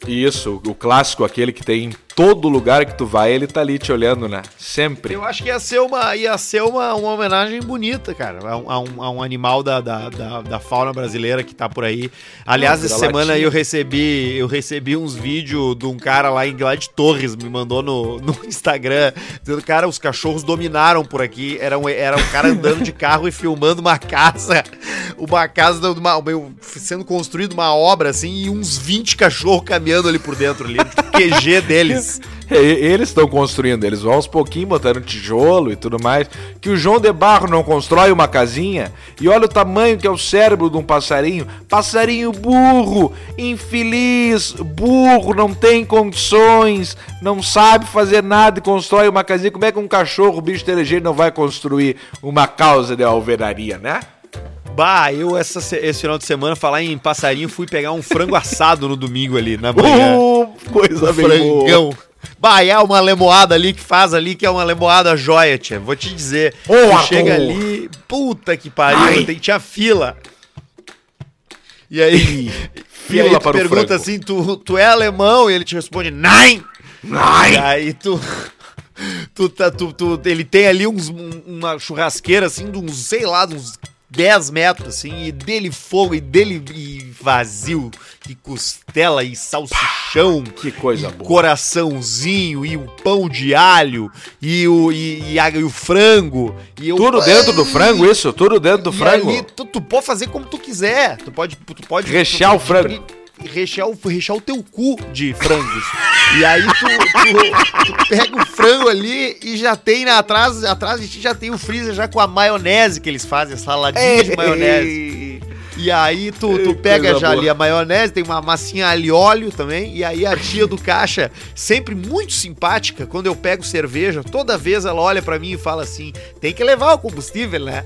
Isso, o clássico, aquele que tem todo lugar que tu vai, ele tá ali te olhando, né? Sempre. Eu acho que ia ser uma, ia ser uma, uma homenagem bonita, cara, a um, a um, a um animal da, da, da, da, fauna brasileira que tá por aí. Aliás, essa semana eu recebi, eu recebi uns vídeos de um cara lá em lá de Torres, me mandou no, no Instagram, dizendo, cara, os cachorros dominaram por aqui. Era um, era um cara andando de carro e filmando uma casa, uma casa uma, sendo construída uma obra assim, e uns 20 cachorros caminhando ali por dentro ali, QG deles. Eles estão construindo, eles vão aos pouquinhos botando tijolo e tudo mais. Que o João de Barro não constrói uma casinha e olha o tamanho que é o cérebro de um passarinho. Passarinho burro, infeliz, burro, não tem condições, não sabe fazer nada e constrói uma casinha. Como é que um cachorro, bicho inteligente, não vai construir uma causa de alvenaria, né? Bah, eu essa, esse final de semana, falar em passarinho, fui pegar um frango assado no domingo ali, na manhã. Uh, coisa um bem frangão. Boa. Bah, é uma lemoada ali que faz ali, que é uma lemoada joia, tia. Vou te dizer. Ô, chega ali, puta que pariu, tem, tinha fila. E aí, fila e aí tu pergunta assim, tu, tu é alemão? E ele te responde, nein! Nein! E aí tu... Tu, tá, tu, tu, ele tem ali uns, uma churrasqueira assim, de uns, sei lá, de uns 10 metros, assim, e dele fogo, e dele e vazio, e costela, e salsichão. Que coisa boa. Coraçãozinho, e o pão de alho, e o, e, e, a, e o frango. E eu, Tudo dentro do frango, isso? Tudo dentro do frango? Ali, tu, tu, pode fazer como tu quiser. Tu pode. Tu pode Rechear tu, o frango rechear o, rechear o teu cu de frangos. e aí tu, tu, tu, pega o frango ali e já tem atrás, atrás de ti já tem o freezer já com a maionese que eles fazem, saladinha Ei. de maionese. E aí tu, tu pega já boa. ali a maionese, tem uma massinha ali óleo também, e aí a tia do caixa, sempre muito simpática, quando eu pego cerveja, toda vez ela olha para mim e fala assim: "Tem que levar o combustível, né?"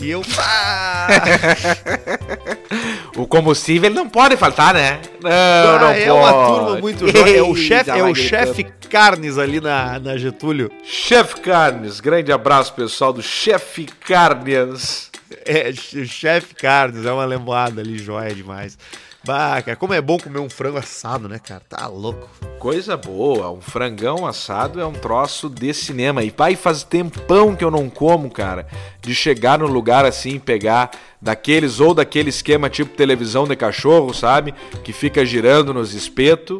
E eu. Ah! o combustível não pode faltar, né? Não, ah, não é pode. uma turma muito jovem. É o chefe é o chefe Carnes ali na, na Getúlio. Chefe Carnes, grande abraço pessoal do Chefe Carnes. É, chefe Carnes, é uma lembrada ali, joia demais. Bah, cara, como é bom comer um frango assado, né, cara? Tá louco. Coisa boa, um frangão assado é um troço de cinema. E pai, faz tempão que eu não como, cara, de chegar no lugar assim, pegar daqueles ou daquele esquema tipo televisão de cachorro, sabe? Que fica girando nos espetos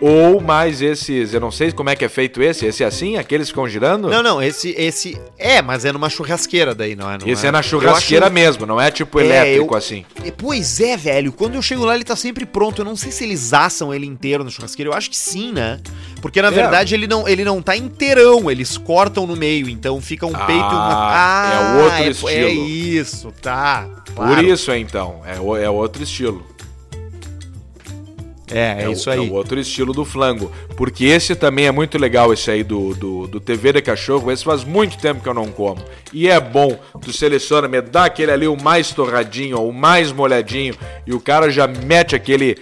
ou mais esses, eu não sei como é que é feito esse, esse é assim, aqueles ficam girando? Não, não, esse, esse é, mas é numa churrasqueira daí, não é? Não esse é, é na churrasqueira acho... mesmo, não é tipo é, elétrico eu... assim. Pois é, velho, quando eu chego lá ele tá sempre pronto, eu não sei se eles assam ele inteiro na churrasqueira, eu acho que sim, né? Porque na é. verdade ele não, ele não tá inteirão, eles cortam no meio, então fica um ah, peito. Ah, é outro é, estilo. É isso, tá. Claro. Por isso então, é, é outro estilo. É, é, é isso aí. É o outro estilo do flango. Porque esse também é muito legal, esse aí do, do, do TV de cachorro. Esse faz muito tempo que eu não como. E é bom. Tu seleciona, me dá aquele ali o mais torradinho, o mais molhadinho. E o cara já mete aquele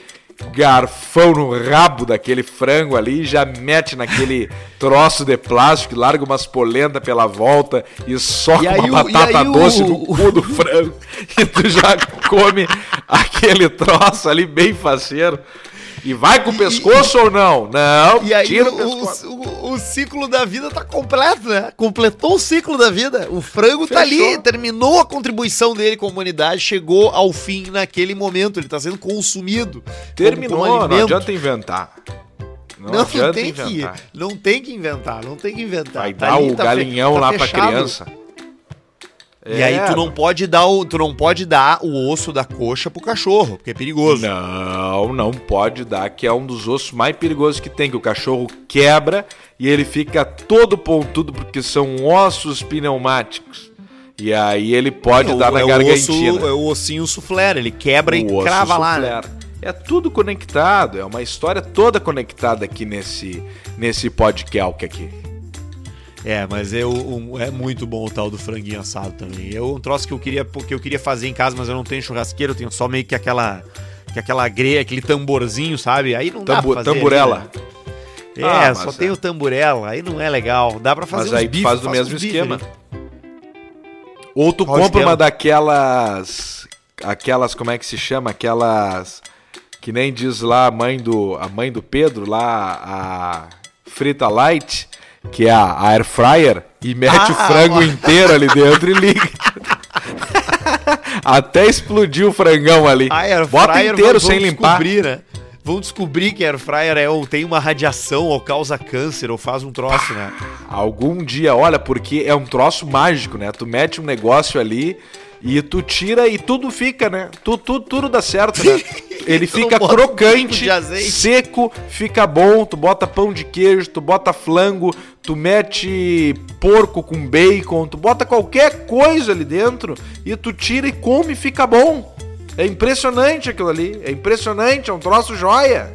garfão no rabo daquele frango ali, já mete naquele troço de plástico, larga umas polenta pela volta e soca e uma batata doce o... no cu do frango. e tu já come aquele troço ali bem faceiro. E vai com o pescoço e, ou não? Não, e aí tira o, o, o, o, ciclo da vida tá completo, né? Completou o ciclo da vida. O frango Fechou. tá ali, terminou a contribuição dele com a humanidade, chegou ao fim naquele momento. Ele tá sendo consumido. Terminou, como, como não adianta inventar. Não, não, não tem inventar. que, não tem que inventar, não tem que inventar. Vai tá dar ali, o tá galinhão tá lá fechado. pra criança. É, e aí tu não pode dar o, tu não pode dar o osso da coxa pro cachorro, porque é perigoso. Não, não pode dar, que é um dos ossos mais perigosos que tem, que o cachorro quebra e ele fica todo pontudo porque são ossos pneumáticos. E aí ele pode é, dar o, na é gargantina. O osso, é o ossinho suflé, ele quebra o e crava lá. Né? É tudo conectado, é uma história toda conectada aqui nesse nesse podcast aqui. É, mas eu, um, é muito bom o tal do franguinho assado também. Eu um troço que eu queria que eu queria fazer em casa, mas eu não tenho churrasqueira, eu tenho só meio que aquela que aquela greia, aquele tamborzinho, sabe? Aí não Tambu, dá pra fazer. Tamburela. Ali, né? É, ah, só tem é. o tamburela, aí não é legal. Dá pra fazer Mas aí bife, faz do mesmo esquema. Ou tu Qual compra esquema? uma daquelas aquelas como é que se chama? Aquelas que nem diz lá a mãe do a mãe do Pedro lá a frita light, que é a air fryer, e mete o Ah, frango ó. inteiro ali dentro e liga. Até explodiu o frangão ali. Air Bota inteiro sem limpar. descobrir, né? Vão descobrir que air fryer é, ou tem uma radiação ou causa câncer ou faz um troço, né? Algum dia, olha, porque é um troço mágico, né? Tu mete um negócio ali e tu tira e tudo fica, né? Tu, tu, tudo dá certo, né? Ele fica um crocante, azeite. seco, fica bom. Tu bota pão de queijo, tu bota flango, tu mete porco com bacon, tu bota qualquer coisa ali dentro e tu tira e come e fica bom. É impressionante aquilo ali. É impressionante, é um troço joia.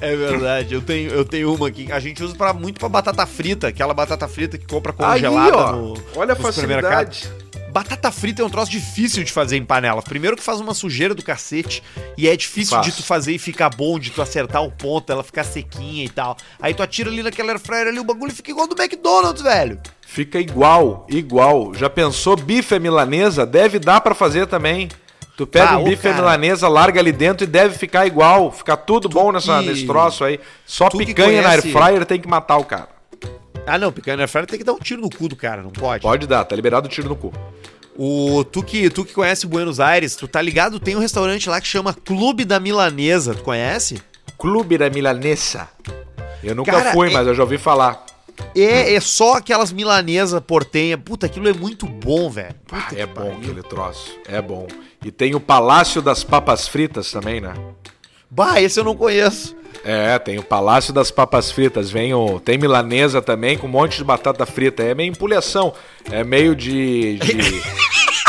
É verdade, eu tenho, eu tenho uma aqui. A gente usa pra, muito pra batata frita, aquela batata frita que compra congelada Aí, ó, no, olha a no supermercado. Batata frita é um troço difícil de fazer em panela. Primeiro que faz uma sujeira do cacete e é difícil Faz. de tu fazer e ficar bom, de tu acertar o ponto, ela ficar sequinha e tal. Aí tu atira ali naquela air fryer ali, o bagulho fica igual do McDonald's, velho. Fica igual, igual. Já pensou bife milanesa? Deve dar pra fazer também. Tu pega Ah, um bife cara. milanesa, larga ali dentro e deve ficar igual. Fica tudo bom nessa, que- nesse troço aí. Só tu picanha na air conhece- fryer tem que matar o cara. Ah, não, picanha na air fryer tem que dar um tiro no cu do cara, não pode? Pode dar, tá liberado o tiro no cu. O, tu, que, tu que conhece Buenos Aires, tu tá ligado? Tem um restaurante lá que chama Clube da Milanesa, tu conhece? Clube da milanesa. Eu nunca Cara, fui, é- mas eu já ouvi falar. É, é só aquelas milanesas portenha. Puta, aquilo é muito bom, velho. Ah, é bom pariu. aquele troço. É bom. E tem o Palácio das Papas Fritas também, né? Bah, esse eu não conheço. É, tem o Palácio das Papas Fritas, vem o, tem milanesa também com um monte de batata frita. É meio empulhação, é meio de, de-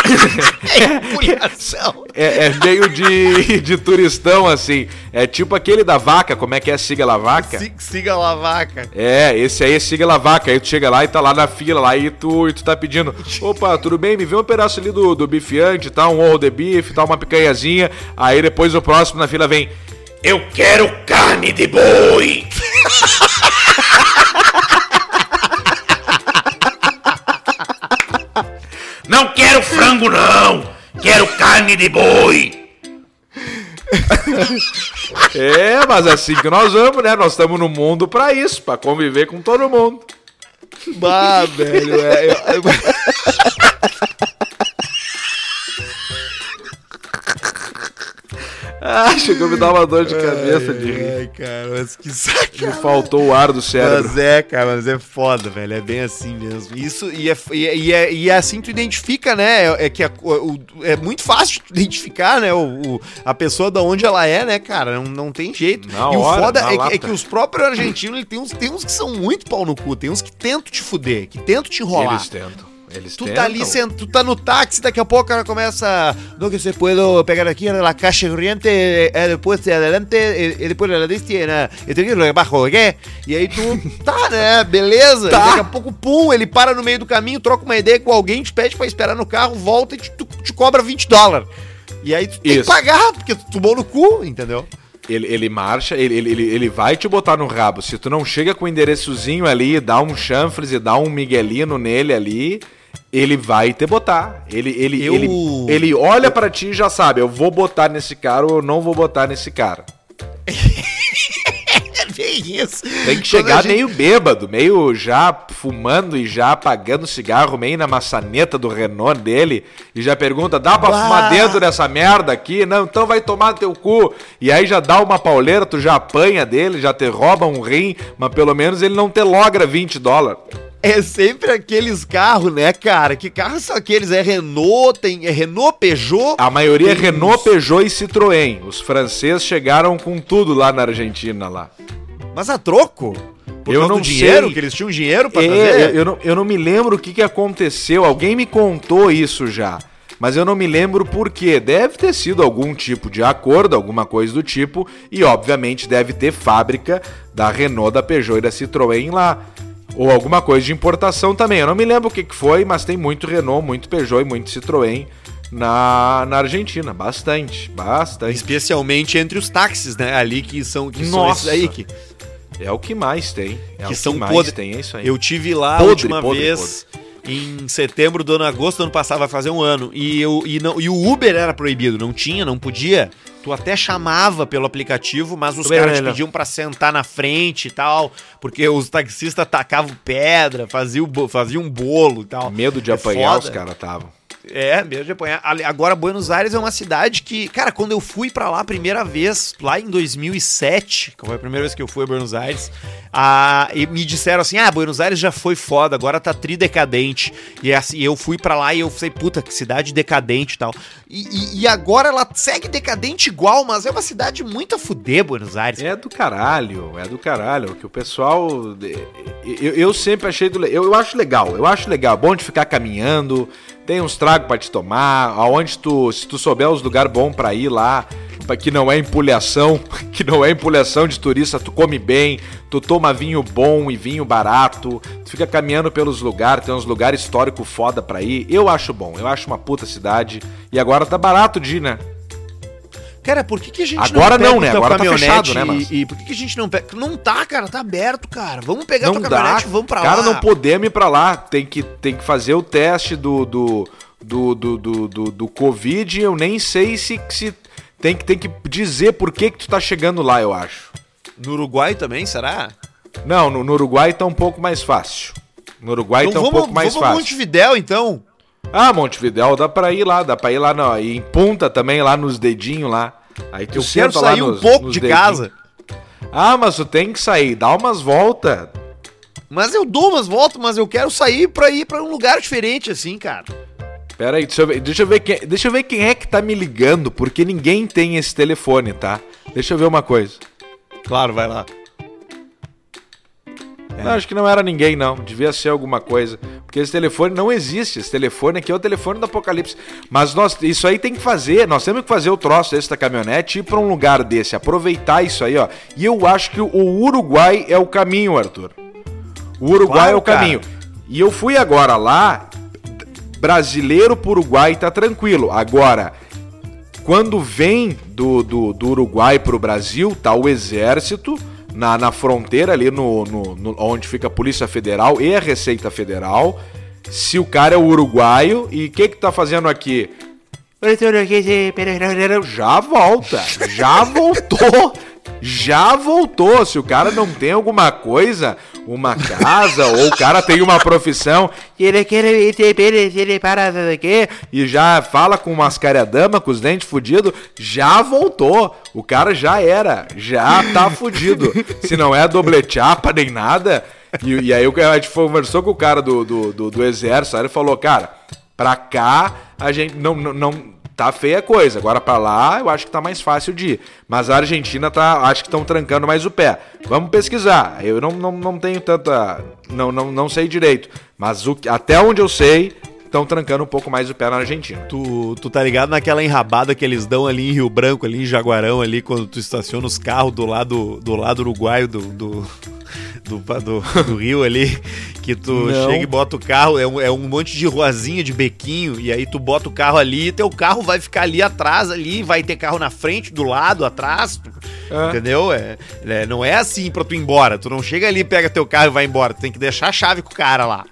Empulhação. é, é meio de, de turistão assim. É tipo aquele da vaca, como é que é siga la vaca? Sig- Siga lá, vaca. É, esse aí é siga la vaca. Aí tu chega lá e tá lá na fila lá e tu, e tu tá pedindo: opa, tudo bem? Me vê um pedaço ali do, do bifiante, tá? Um ovo de bife, tá? Uma picanhazinha. Aí depois o próximo na fila vem: eu quero carne de boi. Não quero frango, não! Quero carne de boi! é, mas é assim que nós vamos, né? Nós estamos no mundo pra isso, pra conviver com todo mundo. Bah, velho. É, eu- Ah, chegou a me dar uma dor de cabeça de rir. Ai, cara, mas que Me sacanagem. faltou o ar do cérebro. Mas é, cara, mas é foda, velho. É bem assim mesmo. Isso, e é, e é, e é, é assim que tu identifica, né? É, é que a- o- é muito fácil tu identificar, né? O, o- a pessoa da onde ela é, né, cara? Não, não tem jeito. Na e o hora, foda na é que, é que os próprios argentinos, tem uns, tem uns que são muito pau no cu. Tem uns que tentam te fuder, que tentam te enrolar. Eles tentam. Eles Tu tentam. tá ali, sent- tu tá no táxi, daqui a pouco o cara começa. No que se puedo pegar aqui na calle corriente, eh, depois de adelante, eh, e depois de la este, na, e tem que ir abaixo, ok? E aí tu, tá, né? Beleza. Tá. Daqui a pouco, pum, ele para no meio do caminho, troca uma ideia com alguém, te pede pra esperar no carro, volta e te, tu- te cobra 20 dólares. E aí tu tem que Isso. pagar, porque tu tomou no cu, entendeu? Ele, ele marcha, ele, ele, ele, ele vai te botar no rabo. Se tu não chega com o endereçozinho ali, dá um chanfres e dá um miguelino nele ali, ele vai te botar. Ele, ele, Eu- ele, ele olha pra ti e já sabe, eu vou botar nesse cara ou eu não vou botar nesse cara. Isso. Tem que chegar gente- meio bêbado, meio já fumando e já apagando cigarro, meio na maçaneta do Renault dele, e já pergunta: dá pra Bah. fumar dentro dessa merda aqui? Não, então vai tomar teu cu. E aí já dá uma pauleira, tu já apanha dele, já te rouba um rim, mas pelo menos ele não te logra 20 dólares. É sempre aqueles carros, né, cara? Que carros são aqueles? É Renault, tem é Renault, Peugeot. A maioria é Renault, uns- Peugeot e Citroën. Os franceses chegaram com tudo lá na Argentina lá. Mas a troco? Por Eu não do dinheiro, sei. que eles tinham dinheiro pra É, trazer? eu, não, eu não me lembro o que, que aconteceu. Alguém me contou isso já. Mas eu não me lembro por quê. Deve ter sido algum tipo de acordo, alguma coisa do tipo. E obviamente deve ter fábrica da Renault, da Peugeot e da Citroën lá. Ou alguma coisa de importação também. Eu não me lembro o que, que foi, mas tem muito Renault, muito Peugeot e muito Citroën na, na Argentina. Bastante, bastante. Especialmente entre os táxis, né? Ali que são, que são Nossa. esses aí que, É o que mais tem. É que o são que mais podres. tem, é isso aí. Eu tive lá a Podre, última podre, vez em setembro do ano agosto do ano passado, vai fazer um ano. E, eu, e, não, e o Uber era proibido, não tinha, não podia. Tu até chamava pelo aplicativo, mas os caras te pediam pra sentar na frente e tal, porque os taxistas tacavam pedra, faziam, faziam um bolo e tal. Medo de É apanhar foda. os caras estavam. É, medo de apanhar. Agora, Buenos Aires é uma cidade que, cara, quando eu fui pra lá a primeira vez, lá em 2007, que foi a primeira vez que eu fui a Buenos Aires, ah, e me disseram assim: ah, Buenos Aires já foi foda, agora tá tridecadente. E assim, eu fui pra lá e eu falei, puta, que cidade decadente e tal. E, e- agora ela segue decadente igual, mas é uma cidade muito a fuder, Buenos Aires. É do caralho, é do caralho. Que o pessoal. Eu, eu sempre achei. Do, eu, eu acho legal, eu acho legal. Bom de ficar caminhando, tem uns tragos pra te tomar. Aonde tu. Se tu souber os lugares bons pra ir lá, que não é empulhação, que não é empulhação de turista, tu come bem, tu toma vinho bom e vinho barato, tu fica caminhando pelos lugares, tem uns lugares históricos foda pra ir. Eu acho bom, eu acho uma puta cidade. E agora tá barato de ir, né? Cara, por que, que a gente Agora pega não, o né? Agora tá fechado, né, mas- E, e por que, que a gente não pega? Não tá, cara, tá aberto, cara. Vamos pegar não tua dá. caminhonete e vamos pra Cara, lá. não podemos ir pra lá. Tem que, tem que fazer o teste do do, do, do, do, do, do Covid. Eu nem sei se, se tem, que, tem que dizer por que, que tu tá chegando lá, eu acho. No Uruguai também, será? Não, no, no Uruguai tá um pouco mais fácil. No Uruguai tá um vamos, pouco mais vamos fácil. Montevidéu, então. Ah, Montevidéu dá pra ir lá, dá pra ir lá não, e em punta também, lá nos dedinhos lá. Aí tu Eu quero sair um nos- pouco nos de dedinhos. casa. Ah, mas tu tem que sair, dá umas voltas. Mas eu dou umas voltas, mas eu quero sair pra ir pra um lugar diferente, assim, cara. Pera aí, deixa eu, ver, deixa, eu ver quem, deixa eu ver quem é que tá me ligando, porque ninguém tem esse telefone, tá? Deixa eu ver uma coisa. Claro, vai lá. É. Não, acho que não era ninguém, não. Devia ser alguma coisa. Porque esse telefone não existe. Esse telefone aqui é o telefone do Apocalipse. Mas nós, isso aí tem que fazer. Nós temos que fazer o troço desse da caminhonete e ir pra um lugar desse. Aproveitar isso aí, ó. E eu acho que o Uruguai é o caminho, Arthur. O Uruguai Claro, é o cara. caminho. E eu fui agora lá. Brasileiro pro Uruguai tá tranquilo. Agora, quando vem do, do, do Uruguai pro Brasil, tá o exército na, na fronteira ali no, no, no- onde fica a Polícia Federal e a Receita Federal. Se o cara é o uruguaio e o que que tá fazendo aqui? Já volta, já voltou, já voltou. Se o cara não tem alguma coisa, uma casa, ou o cara tem uma profissão, e já fala com mascaradama, com os dentes fudidos, já voltou. O cara já era, já tá fudido. Se não é doble chapa nem nada. E, e aí a gente conversou com o cara do, do, do, do exército, aí ele falou, cara, pra cá a gente não, não, não- tá feia a coisa. Agora pra lá eu acho que tá mais fácil de ir. Mas a Argentina tá, acho que estão trancando mais o pé. Vamos pesquisar. Eu não, não, não tenho tanta, não, não, não sei direito. Mas o, até onde eu sei, estão trancando um pouco mais o pé na Argentina. Tu, tu tá ligado naquela enrabada que eles dão ali em Rio Branco, ali em Jaguarão, ali, quando tu estaciona os carros do lado, do lado uruguaio do, do, do, do- do rio ali, que tu Não. chega e bota o carro, é um, é um monte de ruazinha de bequinho, e aí tu bota o carro ali e teu carro vai ficar ali atrás, ali, vai ter carro na frente, do lado, atrás, tu- É. entendeu? É, é, não é assim pra tu ir embora, tu não chega ali, pega teu carro e vai embora, tu tem que deixar a chave com o cara lá.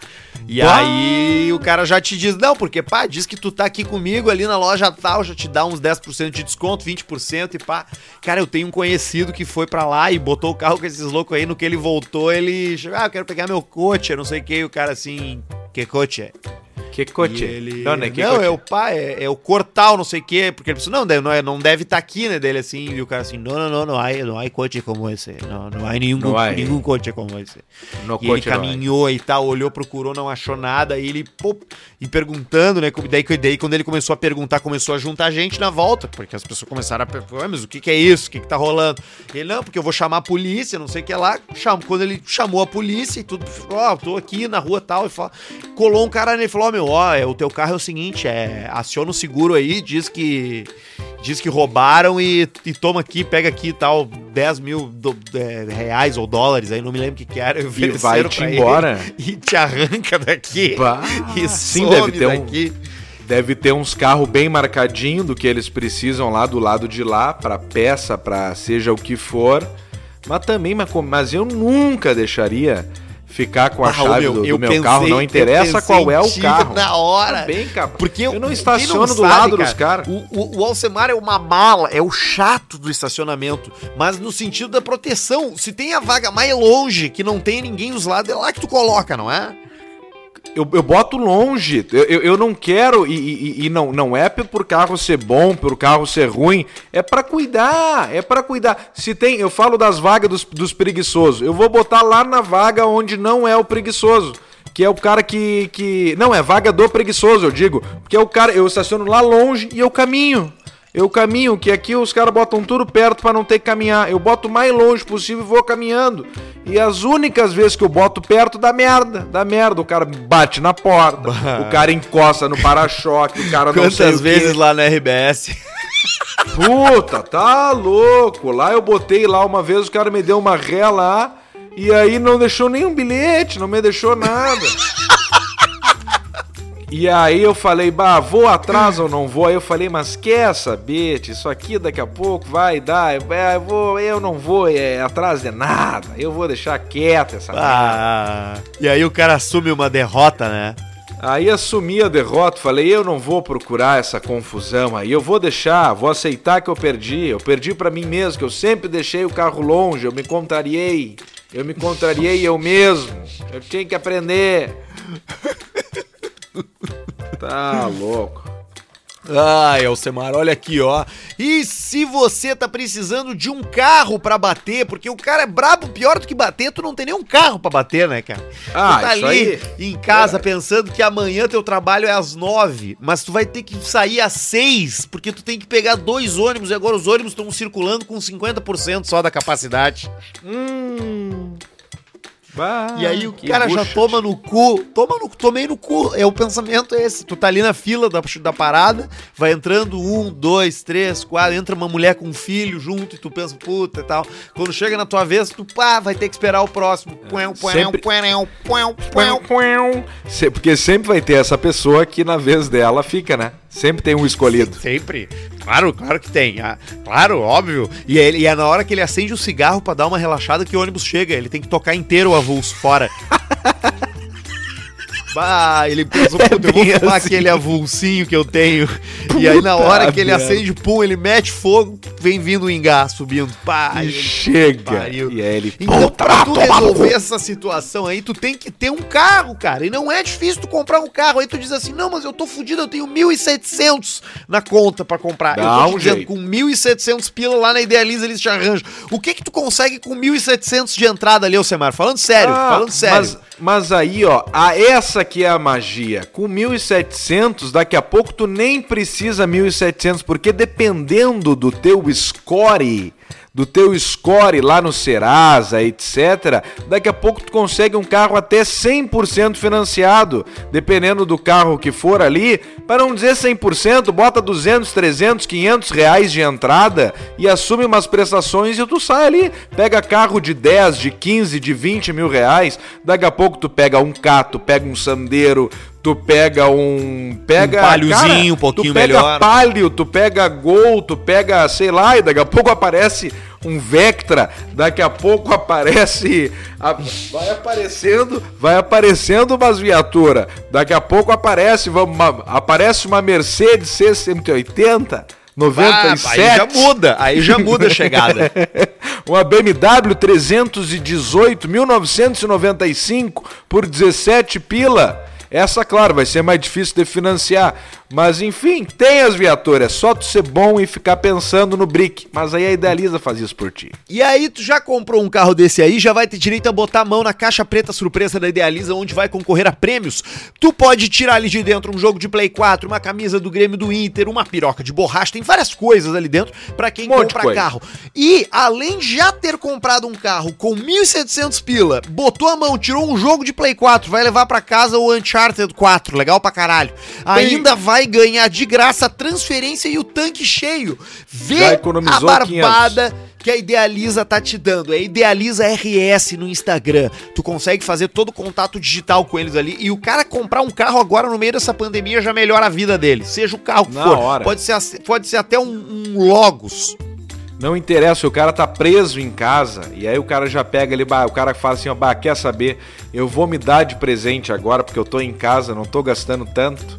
E aí o cara já te diz, não, porque pá, diz que tu tá aqui comigo ali na loja tal, já te dá uns 10% de desconto, 20% e pá. Cara, eu tenho um conhecido que foi pra lá e botou o carro com esses loucos aí, no que ele voltou, ele chegou, ah, eu quero pegar meu coche, não sei o que, e o cara assim, que coche é? Que E coche? ele... Não, né? Que não coche? é o pai, é, é o Cortal, não sei o quê. Porque ele pensou, não, deve- não, é, não deve estar aqui, né? Dele assim, e o cara assim, não, não, não, não há, não há coche como esse. Não, não há nenhum, Não há. nenhum coche como esse. No e ele é. caminhou e tal, olhou, procurou, não achou nada, e ele, pô, e perguntando, né? Daí, daí quando ele começou a perguntar, começou a juntar gente na volta, porque as pessoas começaram a perguntar, mas o que, que é isso? O que, que tá rolando? Ele, não, porque eu vou chamar a polícia, não sei o que lá. Cham, quando ele chamou a polícia e tudo, ó, tô aqui na rua tal, e falou, colou um cara nele e falou, ó, meu, ó, é, o teu carro é o seguinte, é, aciona o seguro aí, diz que. Diz que roubaram e, e toma aqui, pega aqui tal, 10 mil do- é, reais ou dólares, aí não me lembro o que, que era. E pra ele embora. e te arranca daqui. Bah, e sim, deve ter um- daqui. Deve ter uns carros bem marcadinho do que eles precisam lá do lado de lá, pra peça, pra seja o que for. Mas também, mas, mas eu nunca deixaria ficar com a Ah, chave meu, do, do eu meu pensei- carro, não eu interessa qual é o carro. na hora. Bem, cara. Porque eu não quem estaciono do sabe, lado dos caras. O, o, o Alcemar é uma mala, é o chato do estacionamento, mas no sentido da proteção. Se tem a vaga mais longe, que não tem ninguém dos lados, é lá que tu coloca, não é? Eu, eu boto longe. Eu, eu, eu não quero, e, e- e não, não é por carro ser bom, por carro ser ruim. É pra cuidar, é pra cuidar. Se tem, eu falo das vagas dos, dos preguiçosos. Eu vou botar lá na vaga onde não é o preguiçoso. Que é o cara que, que. Não, é vaga do preguiçoso, eu digo. Porque é o cara. Eu estaciono lá longe e eu caminho. Eu caminho, que aqui os caras botam tudo perto pra não ter que caminhar. Eu boto o mais longe possível e vou caminhando. E as únicas vezes que eu boto perto dá merda, dá merda. O cara bate na porta, o cara encosta no para-choque, o cara não sei o Quantas vezes lá na RBS? Puta, tá louco. Lá eu botei lá uma vez, o cara me deu uma ré lá e aí não deixou nenhum bilhete, não me deixou nada. E aí eu falei, bah, vou atrás ou não vou? Aí eu falei, mas quer saber? Isso aqui daqui a pouco vai dar. É, eu, vou, eu não vou é, atrás de nada. Eu vou deixar quieta essa merda. Ah, e aí o cara assume uma derrota, né? Aí assumi a derrota, falei, eu não vou procurar essa confusão aí, eu vou deixar, vou aceitar que eu perdi, eu perdi pra mim mesmo, que eu sempre deixei o carro longe, eu me contrariei, eu me contrariei eu mesmo, eu tinha que aprender. Tá louco. Ai, Alcemar, olha aqui, ó. E se você tá precisando de um carro pra bater, porque o cara é brabo, pior do que bater, tu não tem nenhum carro pra bater, né, cara? Ah, tu tá ali aí. em casa pensando que amanhã teu trabalho é às nove, mas tu vai ter que sair às seis, porque tu tem que pegar dois ônibus e agora os ônibus estão circulando com 50% só da capacidade. Hum. Bah, E aí o cara já bucha. toma no cu, toma no, tomei no cu. É o pensamento é esse. Tu tá ali na fila da, da parada, vai entrando um, dois, três, quatro, entra uma mulher com um filho junto e tu pensa, puta e tal. Quando chega na tua vez, tu pá, vai ter que esperar o próximo. Sempre-. Se- Porque sempre vai ter essa pessoa que na vez dela fica, né? Sempre tem um escolhido. Sempre. Claro, claro que tem. Ah, claro, óbvio. E, ele, e é na hora que ele acende o cigarro pra dar uma relaxada que o ônibus chega. Ele tem que tocar inteiro o avulso fora. Bah, ele pensou, puta, eu vou fumar assim. aquele avulsinho que eu tenho. e aí, na hora Puta que ele merda. acende, pum, ele mete fogo, vem vindo o engá subindo. Pá, E ele- chega. pariu. E aí ele. Então, Puta, pra tu resolver essa situação aí, tu tem que ter um carro, cara. E não é difícil tu comprar um carro. Aí tu diz assim, não, mas eu tô fudido, eu tenho 1.700 na conta pra comprar. eu Dá tô te um dizendo, jeito. com 1.700 pila lá na Idealiza eles te arranjam. O que que tu consegue com 1.700 de entrada ali, Alcemar? Falando sério, Ah, falando sério. Mas, mas aí, ó, a, essa que é a magia. Com 1.700, daqui a pouco tu nem precisa 1.700, porque dependendo do teu score, do teu score lá no Serasa, etc., daqui a pouco tu consegue um carro até 100% financiado, dependendo do carro que for ali, para não dizer 100%, bota 200, 300, 500 reais de entrada e assume umas prestações e tu sai ali, pega carro de 10, de 15, de 20 mil reais, daqui a pouco tu pega um Cato, pega um Sandeiro, tu pega um... Pega, Um Paliozinho, um pouquinho tu pega melhor. Palio, tu pega Gol, tu pega, sei lá, e daqui a pouco aparece um Vectra, daqui a pouco aparece. a- vai aparecendo, vai aparecendo umas viaturas. Daqui a pouco aparece, vamos, uma- aparece uma Mercedes C180. 97. Ah, aí já muda, aí já muda a chegada. Uma BMW 318 1995 por 17 pila. Essa, claro, vai ser mais difícil de financiar. Mas enfim, tem as viaturas. É só tu ser bom e ficar pensando no brick. Mas aí a Idealiza faz isso por ti. E aí, tu já comprou um carro desse aí, já vai ter direito a botar a mão na caixa preta surpresa da Idealiza, onde vai concorrer a prêmios. Tu pode tirar ali de dentro um jogo de Play 4, uma camisa do Grêmio do Inter, uma piroca de borracha, tem várias coisas ali dentro pra quem Um compra coisa. carro. E, além de já ter comprado um carro com 1.700 pila, botou a mão, tirou um jogo de Play 4, vai levar pra casa o Uncharted 4, legal pra caralho. Ainda vai ganhar de graça a transferência e o tanque cheio. Vê a barbada que a Idealiza tá te dando. É Idealiza RS no Instagram. Tu consegue fazer todo o contato digital com eles ali. E o cara comprar um carro agora no meio dessa pandemia já melhora a vida dele. Seja o carro que Na for. hora. Pode ser, pode ser até um, um Logos. Não interessa, o cara tá preso em casa e aí o cara já pega ali, o cara fala assim, ó, bah, quer saber? Eu vou me dar de presente agora porque eu tô em casa, não tô gastando tanto.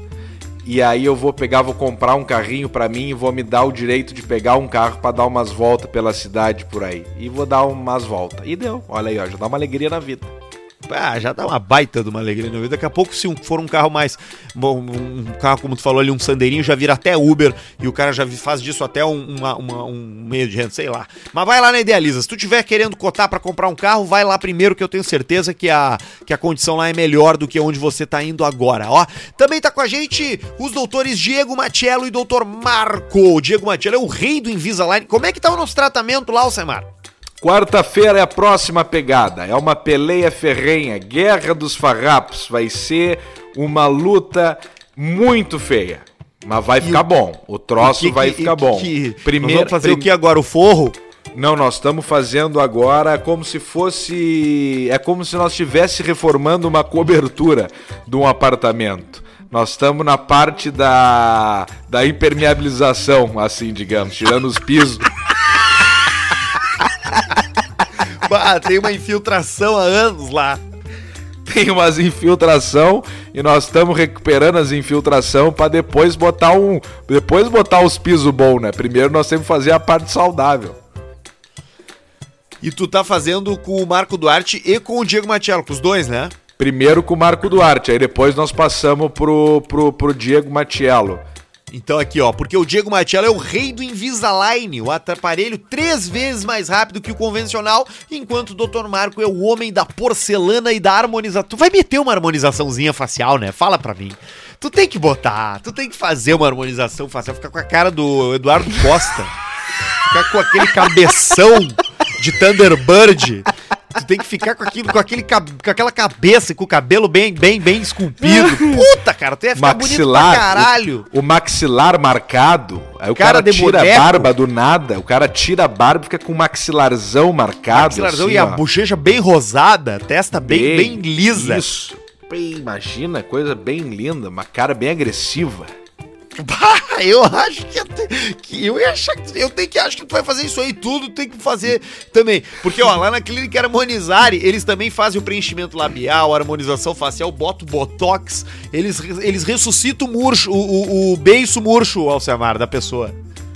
E aí eu vou pegar, vou comprar um carrinho para mim e vou me dar o direito de pegar um carro para dar umas voltas pela cidade por aí. E vou dar umas voltas. E deu. Olha aí, ó, já dá uma alegria na vida. Ah, já dá uma baita de uma alegria na vida. Daqui a pouco, se for um carro mais. Um carro, como tu falou ali, um Sandeirinho, já vira até Uber e o cara já faz disso até um, uma, uma, um meio de renda, sei lá. Mas vai lá na Idealiza. Se tu tiver querendo cotar para comprar um carro, vai lá primeiro, que eu tenho certeza que a, que a condição lá é melhor do que onde você tá indo agora, ó. Também tá com a gente os doutores Diego Matiello e doutor Marco. O Diego Matiello é o rei do Invisalign. Como é que tá o nosso tratamento lá, Alcemar? Quarta-feira é a próxima pegada. É uma peleia ferrenha, guerra dos farrapos. Vai ser uma luta muito feia. Mas vai ficar bom. O troço que, vai que, ficar bom. Que, Primeiro, vamos fazer prim... o que agora? O forro? Não, nós estamos fazendo agora como se fosse. É como se nós estivesse reformando uma cobertura de um apartamento. Nós estamos na parte da, da impermeabilização, assim, digamos, tirando os pisos. Bah, tem uma infiltração há anos lá. Tem umas infiltração e nós estamos recuperando as infiltração para depois botar um, depois botar os pisos bons, né? Primeiro nós temos que fazer a parte saudável. E tu tá fazendo com o Marco Duarte e com o Diego Matiello, com os dois, né? Primeiro com o Marco Duarte, aí depois nós passamos pro, pro, pro Diego Matiello. Então aqui, ó, porque o Diego Matiello é o rei do Invisalign, o aparelho três vezes mais rápido que o convencional, enquanto o Dr. Marco é o homem da porcelana e da harmonização. Tu vai meter uma harmonizaçãozinha facial, né? Fala pra mim. Tu tem que botar, tu tem que fazer uma harmonização facial, ficar com a cara do Eduardo Costa, ficar com aquele cabeção de Thunderbird Tu tem que ficar com, aquilo, com, aquele, com aquela cabeça, com o cabelo bem, bem, bem esculpido. Puta, cara, tu ia ficar maxilar, bonito pra caralho. O, o maxilar marcado. Aí o cara, cara tira boneco. a barba do nada. O cara tira a barba e fica com o maxilarzão marcado. Maxilarzão assim, e ó. a bochecha bem rosada, testa bem, bem, bem lisa. Isso. Bem, imagina, coisa bem linda, uma cara bem agressiva. Bah, eu acho que, que eu ia achar que eu tenho que acho que tu vai fazer isso aí tudo, tem que fazer também. Porque ó, lá na clínica Harmonizare, eles também fazem o preenchimento labial, harmonização facial, botam botox, eles eles ressuscitam o murcho, o, o, o beiço murcho, Alcemar, da pessoa.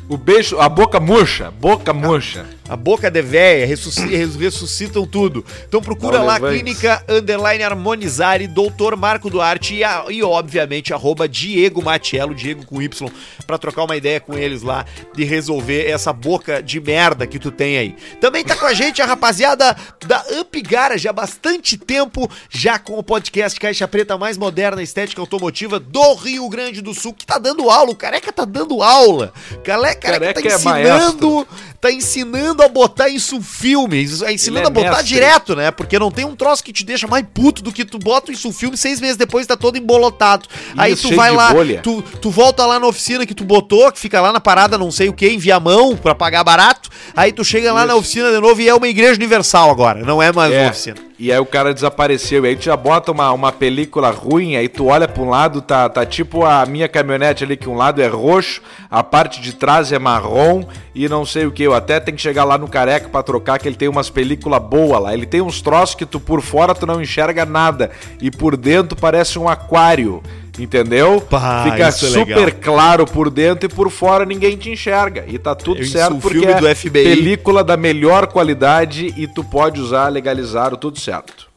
O beijo, a boca murcha, boca murcha. A boca de véia, ressuscitam tudo. Então procura lá, Clínica Underline Harmonizare, Doutor Marco Duarte e, a, e, obviamente, arroba Diego Matiello, Diego com Y, pra trocar uma ideia com eles lá de resolver essa boca de merda que tu tem aí. Também tá com a gente a rapaziada da Up Garage há bastante tempo, já com o podcast Caixa Preta mais moderna estética automotiva do Rio Grande do Sul, que tá dando aula, o Careca tá dando aula. Careca, careca, careca tá ensinando, é tá ensinando a botar isso filme, ensinando é a botar mestre. direto, né? Porque não tem um troço que te deixa mais puto do que tu bota isso filme seis meses depois tá todo embolotado. Isso, Aí tu vai lá, tu, tu volta lá na oficina que tu botou, que fica lá na parada não sei o que, em Viamão, pra pagar barato. Aí tu chega lá isso. na oficina de novo e é uma igreja universal agora, não é mais é. uma oficina. E aí o cara desapareceu. E aí tu já bota uma, uma película ruim, aí tu olha pra um lado, tá, tá tipo a minha caminhonete ali, que um lado é roxo, a parte de trás é marrom e não sei o que. Até tenho que chegar lá no careca para trocar, que ele tem umas películas boas lá. Ele tem uns troços que tu por fora tu não enxerga nada. E por dentro parece um aquário. Entendeu? Pá, Fica é super é claro por dentro e por fora ninguém te enxerga. E tá tudo Eu certo porque é película da melhor qualidade e tu pode usar legalizado, tudo certo.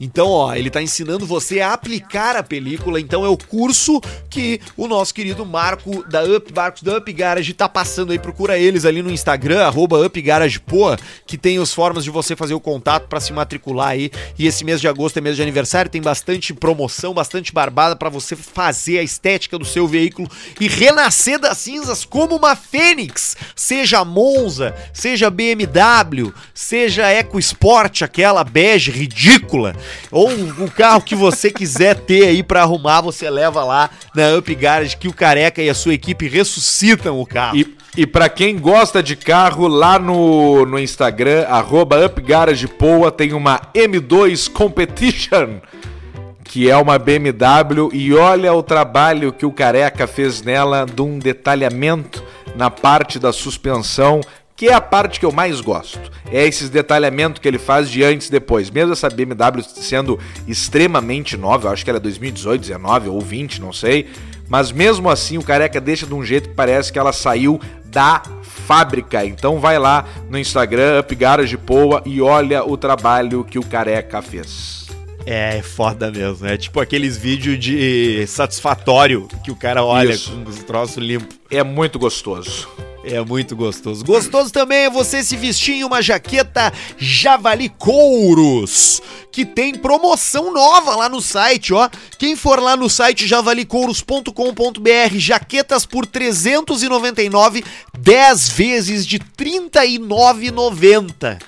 Então, ó, ele tá ensinando você a aplicar a película. Então é o curso que o nosso querido Marco da Up, Marcos da Up Garage tá passando aí. Procura eles ali no Instagram, arroba que tem as formas de você fazer o contato para se matricular aí. E esse mês de agosto é mês de aniversário, tem bastante promoção, bastante barbada para você fazer a estética do seu veículo e renascer das cinzas como uma fênix. Seja Monza, seja BMW, seja EcoSport, aquela bege ridícula ou o carro que você quiser ter aí para arrumar, você leva lá na Up Garage que o Careca e a sua equipe ressuscitam o carro. E, e para quem gosta de carro, lá no, no Instagram, UpGaragePoa, tem uma M2 Competition que é uma BMW e olha o trabalho que o Careca fez nela de um detalhamento na parte da suspensão que é a parte que eu mais gosto. É esses detalhamentos que ele faz de antes e depois. Mesmo essa BMW sendo extremamente nova, eu acho que ela é 2018, 19 ou 20, não sei. Mas mesmo assim o careca deixa de um jeito que parece que ela saiu da fábrica. Então vai lá no Instagram, Up Poa e olha o trabalho que o careca fez. É, é foda mesmo. É tipo aqueles vídeos de satisfatório que o cara olha Isso. com os troços limpos. É muito gostoso. É muito gostoso. Gostoso também é você se vestir em uma jaqueta Javali Couros, que tem promoção nova lá no site, ó. Quem for lá no site javalicouros.com.br, jaquetas por 399, 10 vezes de R$ 39,90.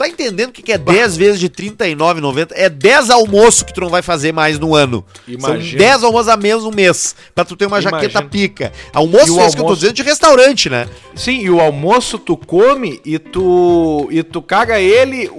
Tá entendendo o que que é 10 vezes de R$ 39,90? É 10 almoço que tu não vai fazer mais no ano. São Imagina. 10 almoços a menos no mês, pra tu ter uma Imagina. jaqueta pica. Almoço E o é isso que eu tô almoço? dizendo de restaurante, né? Sim, e o almoço tu come e tu e tu caga ele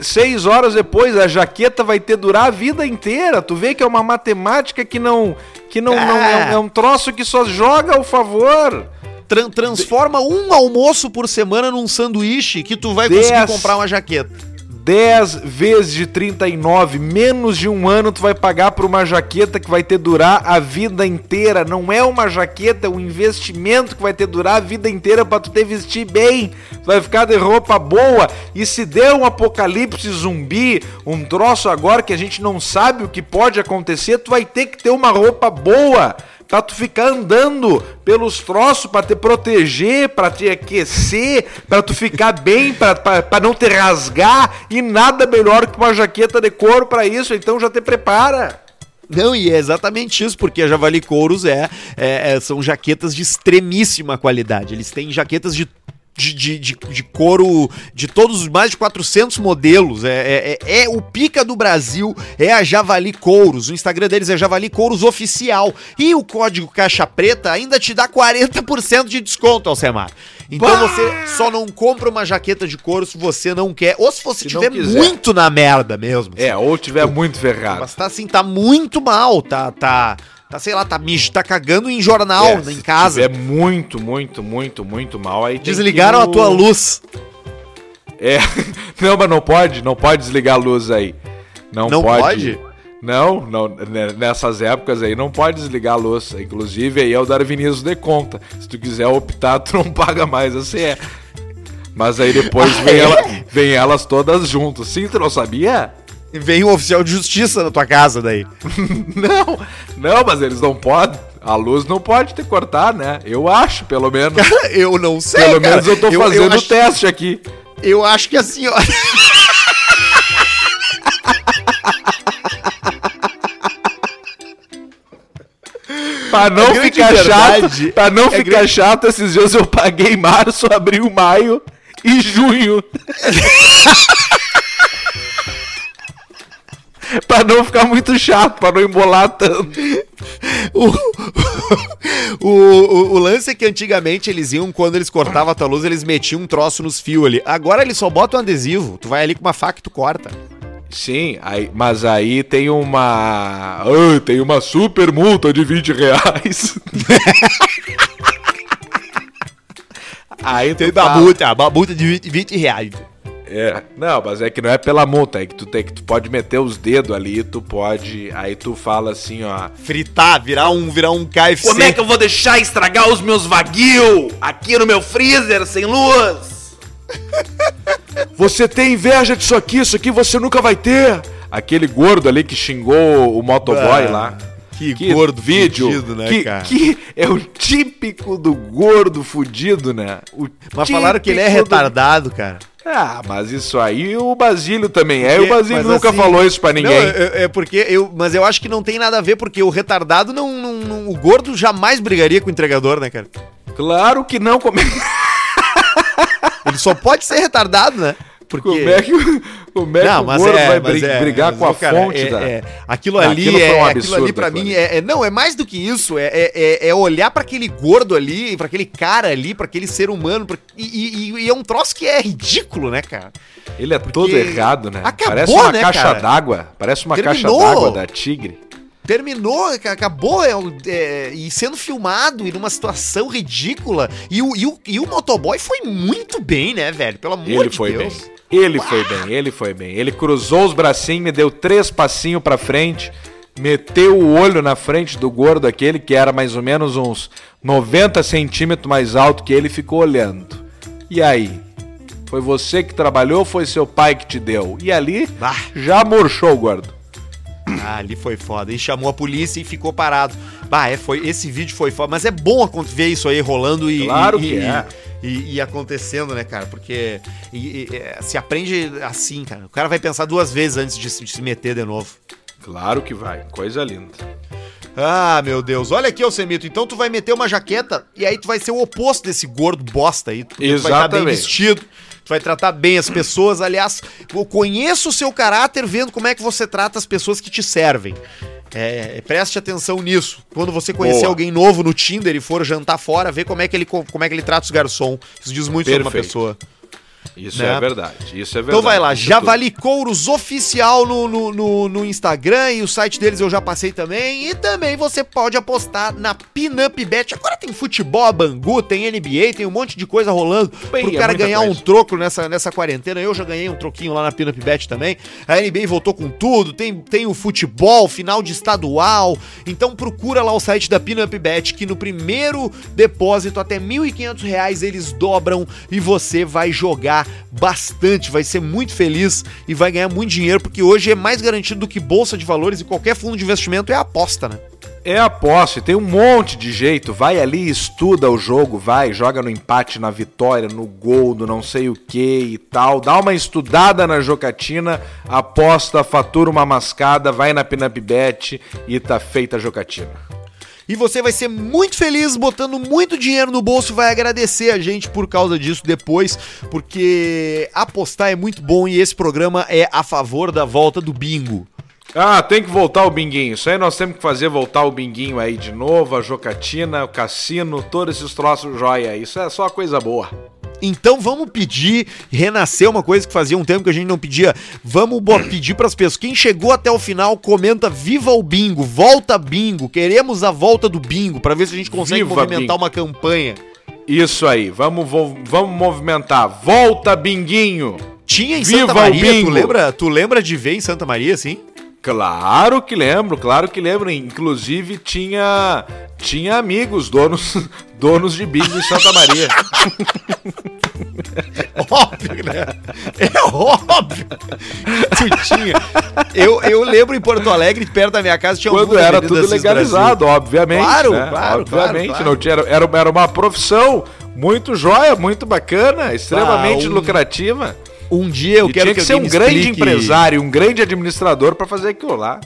seis horas depois a jaqueta vai ter durar a vida inteira. Tu vê que é uma matemática que não que não, não é, é um troço que só joga ao favor. Tran- transforma um almoço por semana num sanduíche que tu vai Dez. conseguir comprar uma jaqueta. 10 vezes de 39, menos de um ano tu vai pagar por uma jaqueta que vai ter durar a vida inteira. Não é uma jaqueta, é um investimento que vai ter durar a vida inteira pra tu ter vestir bem. Tu vai ficar de roupa boa. E se der um apocalipse zumbi, um troço agora que a gente não sabe o que pode acontecer, tu vai ter que ter uma roupa boa. Pra tu ficar andando pelos troços, pra te proteger, pra te aquecer, pra tu ficar bem, pra não te rasgar. E nada melhor que uma jaqueta de couro pra isso, então já te prepara. Não, e é exatamente isso, porque a Javali Couros é, é- é- são jaquetas de extremíssima qualidade. Eles têm jaquetas de. De, de, de, de couro de todos os mais de 400 modelos. É, é, é- é o pica do Brasil, é a Javali Couros. O Instagram deles é Javali Couros Oficial. E o código Caixa Preta ainda te dá 40% de desconto, Alcemar. Então Bah! você só não compra uma jaqueta de couro se você não quer. Ou se você Se tiver muito na merda mesmo. É, ou tiver muito ferrado. Mas tá assim, tá muito mal, tá, tá, tá, sei lá, tá, tá cagando em jornal, É, em se casa. tiver muito, muito, muito, muito mal, aí tem que Desligaram a tua luz. É, não, mas não pode, não pode desligar a luz aí. Não, Não pode. pode? Não, não, né, nessas épocas aí não pode desligar a luz. Inclusive aí é o darwinismo de conta. Se tu quiser optar, tu não paga mais a CE. Mas aí depois Ah, vem, é? ela- vem elas todas juntas. Sim, tu não sabia? Vem um oficial de justiça na tua casa daí. Não, não, mas eles não podem. A luz não pode te cortar, né? Eu acho, pelo menos. Cara, eu não sei, Pelo cara. menos eu tô eu, fazendo o acho, teste aqui. eu acho que assim, ó. Pra não A grande ficar verdade chato, pra não é ficar grande- chato, esses dias eu paguei março, abril, maio e junho. pra não ficar muito chato, pra não embolar tanto. O, o, o, o lance é que antigamente eles iam, quando eles cortavam a tua luz, eles metiam um troço nos fios ali. Agora eles só botam um adesivo. Tu vai ali com uma faca e tu corta. Sim, aí, mas aí tem uma. Ah, tem uma super multa de 20 reais. aí Tem uma fala- multa, uma multa de 20, 20 reais. É, não, mas é que não é pela multa, é que tu tem que tu pode meter os dedos ali, tu pode, aí tu fala assim, ó, Fritar, virar um, virar um KFC. Como é que eu vou deixar estragar os meus vaguio aqui no meu freezer sem luz? Você tem inveja disso aqui, isso aqui você nunca vai ter. Aquele gordo ali que xingou o motoboy Ah, lá. que gordo vídeo, fudido, né, que, cara? que é o típico do gordo fudido, né? O Mas falaram que ele é típico do- retardado, cara. Ah, mas isso aí o Basílio também é. E o Basílio mas nunca assim- falou isso pra ninguém. Não, é, é porque eu. Mas eu acho que não tem nada a ver, porque o retardado não. não- não- o gordo jamais brigaria com o entregador, né, cara? Claro que não. Como Ele só pode ser retardado, né? Porque. como é que, como é que não, o mas gordo é, vai mas bri- é, brigar mas, com a ô, cara, fonte é, da... é, aquilo ali aquilo é, um aquilo absurdo, ali para aquilo mim ali. é, é- não é mais do que isso é, é, é- é olhar pra aquele gordo ali pra aquele cara ali pra aquele ser humano pra- e, e- e é um troço que é ridículo né cara Ele é todo errado, né? acabou, Parece uma né, caixa d'água. Parece uma caixa Terminou. d'água da Tigre. Terminou, acabou é, é, e sendo filmado e numa situação ridícula. E o, e, o, e o motoboy foi muito bem, né, velho? Pelo amor ele de foi Deus. bem. Ele foi bem, ele foi bem. Ele cruzou os bracinhos, me deu três passinhos pra frente, meteu o olho na frente do gordo aquele, que era mais ou menos uns 90 centímetros mais alto que ele, ficou olhando. E aí? Foi você que trabalhou ou foi seu pai que te deu? E ali, Bah. já murchou o gordo. Ah, ali foi foda. E chamou a polícia e ficou parado. Bah, é, foi, esse vídeo foi foda. Mas é bom ver isso aí rolando e. Claro e, que e, é. E, e acontecendo, né, cara? Porque e- e- é, se aprende assim, cara. O cara vai pensar duas vezes antes de, se- de se meter de novo. Claro que vai, coisa linda. Ah, meu Deus. Olha aqui, ô Semito. Então tu vai meter uma jaqueta e aí tu vai ser o oposto desse gordo bosta aí. Tu vai estar bem vestido. Tu vai tratar bem as pessoas. Aliás, eu conheço o seu caráter vendo como é que você trata as pessoas que te servem. É, preste atenção nisso. Quando você conhecer Boa. alguém novo no Tinder e for jantar fora, vê como é que ele, co- como é que ele trata os garçom. Isso diz muito sobre uma Perfeito. pessoa. Isso Né? é verdade, isso é verdade. Então vai lá, Javali Couros Oficial no, no, no, no Instagram e o site deles eu já passei também. E também você pode apostar na Pinup Bet. Agora tem futebol, a Bangu, tem NBA, tem um monte de coisa rolando Bem, pro é cara muita ganhar coisa. um troco nessa, nessa quarentena. Eu já ganhei um troquinho lá na Pinup Bet também. A NBA voltou com tudo, tem, tem o futebol, final de estadual. Então procura lá o site da Pinup Bet que no primeiro depósito até 1.500 reais eles dobram e você vai jogar bastante, vai ser muito feliz e vai ganhar muito dinheiro, porque hoje é mais garantido do que bolsa de valores e qualquer fundo de investimento é aposta, né? É aposta, tem um monte de jeito. Vai ali, estuda o jogo, vai, joga no empate, na vitória, no gol, do não sei o que e tal. Dá uma estudada na jocatina, aposta, fatura uma mascada, vai na Pinup Bet e tá feita a jocatina. E você vai ser muito feliz botando muito dinheiro no bolso vai agradecer a gente por causa disso depois, porque apostar é muito bom e esse programa é a favor da volta do bingo. Ah, tem que voltar o binguinho. Isso aí nós temos que fazer voltar o binguinho aí de novo, a jocatina, o cassino, todos esses troços joia. Isso é só coisa boa. Então vamos pedir, renascer uma coisa que fazia um tempo que a gente não pedia. Vamos pedir pras pessoas. Quem chegou até o final, comenta Viva o Bingo, volta Bingo. Queremos a volta do Bingo pra ver se a gente consegue Viva movimentar Bingo. uma campanha. Isso aí, vamos, vamos movimentar. Volta, binguinho! Tinha em Viva Santa Maria, tu lembra? Tu lembra de ver em Santa Maria, assim? Claro que lembro, claro que lembro. Inclusive tinha tinha amigos donos donos de bingo em Santa Maria. Óbvio, né? É óbvio. Tu tinha. Eu, eu lembro em Porto Alegre, perto da minha casa, tinha Quando algumas era tudo legalizado, obviamente. Claro, né? claro, obviamente. claro, claro. Não tinha, era, era uma profissão muito joia, muito bacana, extremamente Ah, um- lucrativa. Brasil. Um dia eu e quero tinha que, que ser um grande explique- empresário, um grande administrador pra fazer aquilo lá.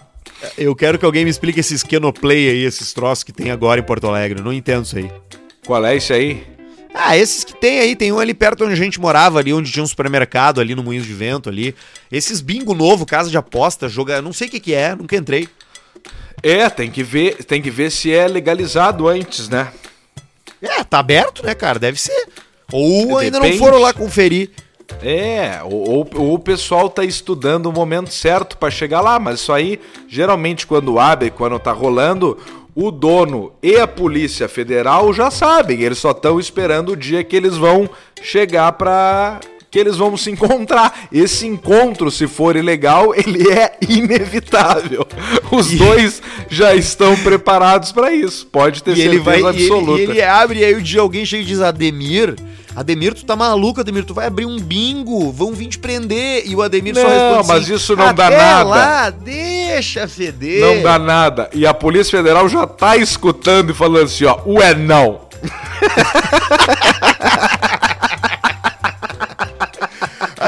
Eu quero que alguém me explique esses Kenoplay aí, esses troços que tem agora em Porto Alegre. Eu não entendo isso aí. Qual é esse aí? Ah, esses que tem aí, tem um ali perto onde a gente morava, ali onde tinha um supermercado, ali no Moinhos de Vento, ali. Esses bingo novo, casa de aposta, joga, não sei o que que é, nunca entrei. É, tem que ver, tem que ver se é legalizado antes, né? É, tá aberto, né, cara? Deve ser. Ou ainda não foram lá conferir. É, ou, ou- o pessoal tá estudando o momento certo pra chegar lá, mas isso aí, geralmente quando abre, quando tá rolando, o dono e a Polícia Federal já sabem, eles só estão esperando o dia que eles vão chegar pra que eles vão se encontrar. Esse encontro, se for ilegal, ele é inevitável. Os dois já estão preparados pra isso. Pode ter E ele certeza vai. E ele, absoluta. e ele abre, e aí o dia alguém chega e diz: Ademir. Ademir, tu tá maluco, Ademir, tu vai abrir um bingo, vão vir te prender. E o Ademir só Não, responde assim, mas isso não dá "Até nada." lá, deixa feder. Não dá nada. E a Polícia Federal já tá escutando e falando assim, ó, ué, não.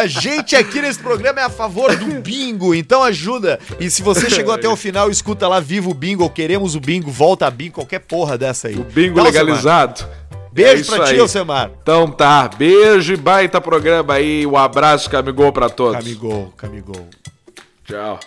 A gente aqui nesse programa é a favor do bingo, então ajuda. E se você chegou até o final, escuta lá Viva o Bingo, ou Queremos o Bingo, Volta a Bingo, qualquer porra dessa aí. O bingo Tá, legalizado. Beijo É pra ti. Alcemar. Então tá, beijo e baita programa aí. Um abraço, Camigol, pra todos. Camigol, Camigol. Tchau.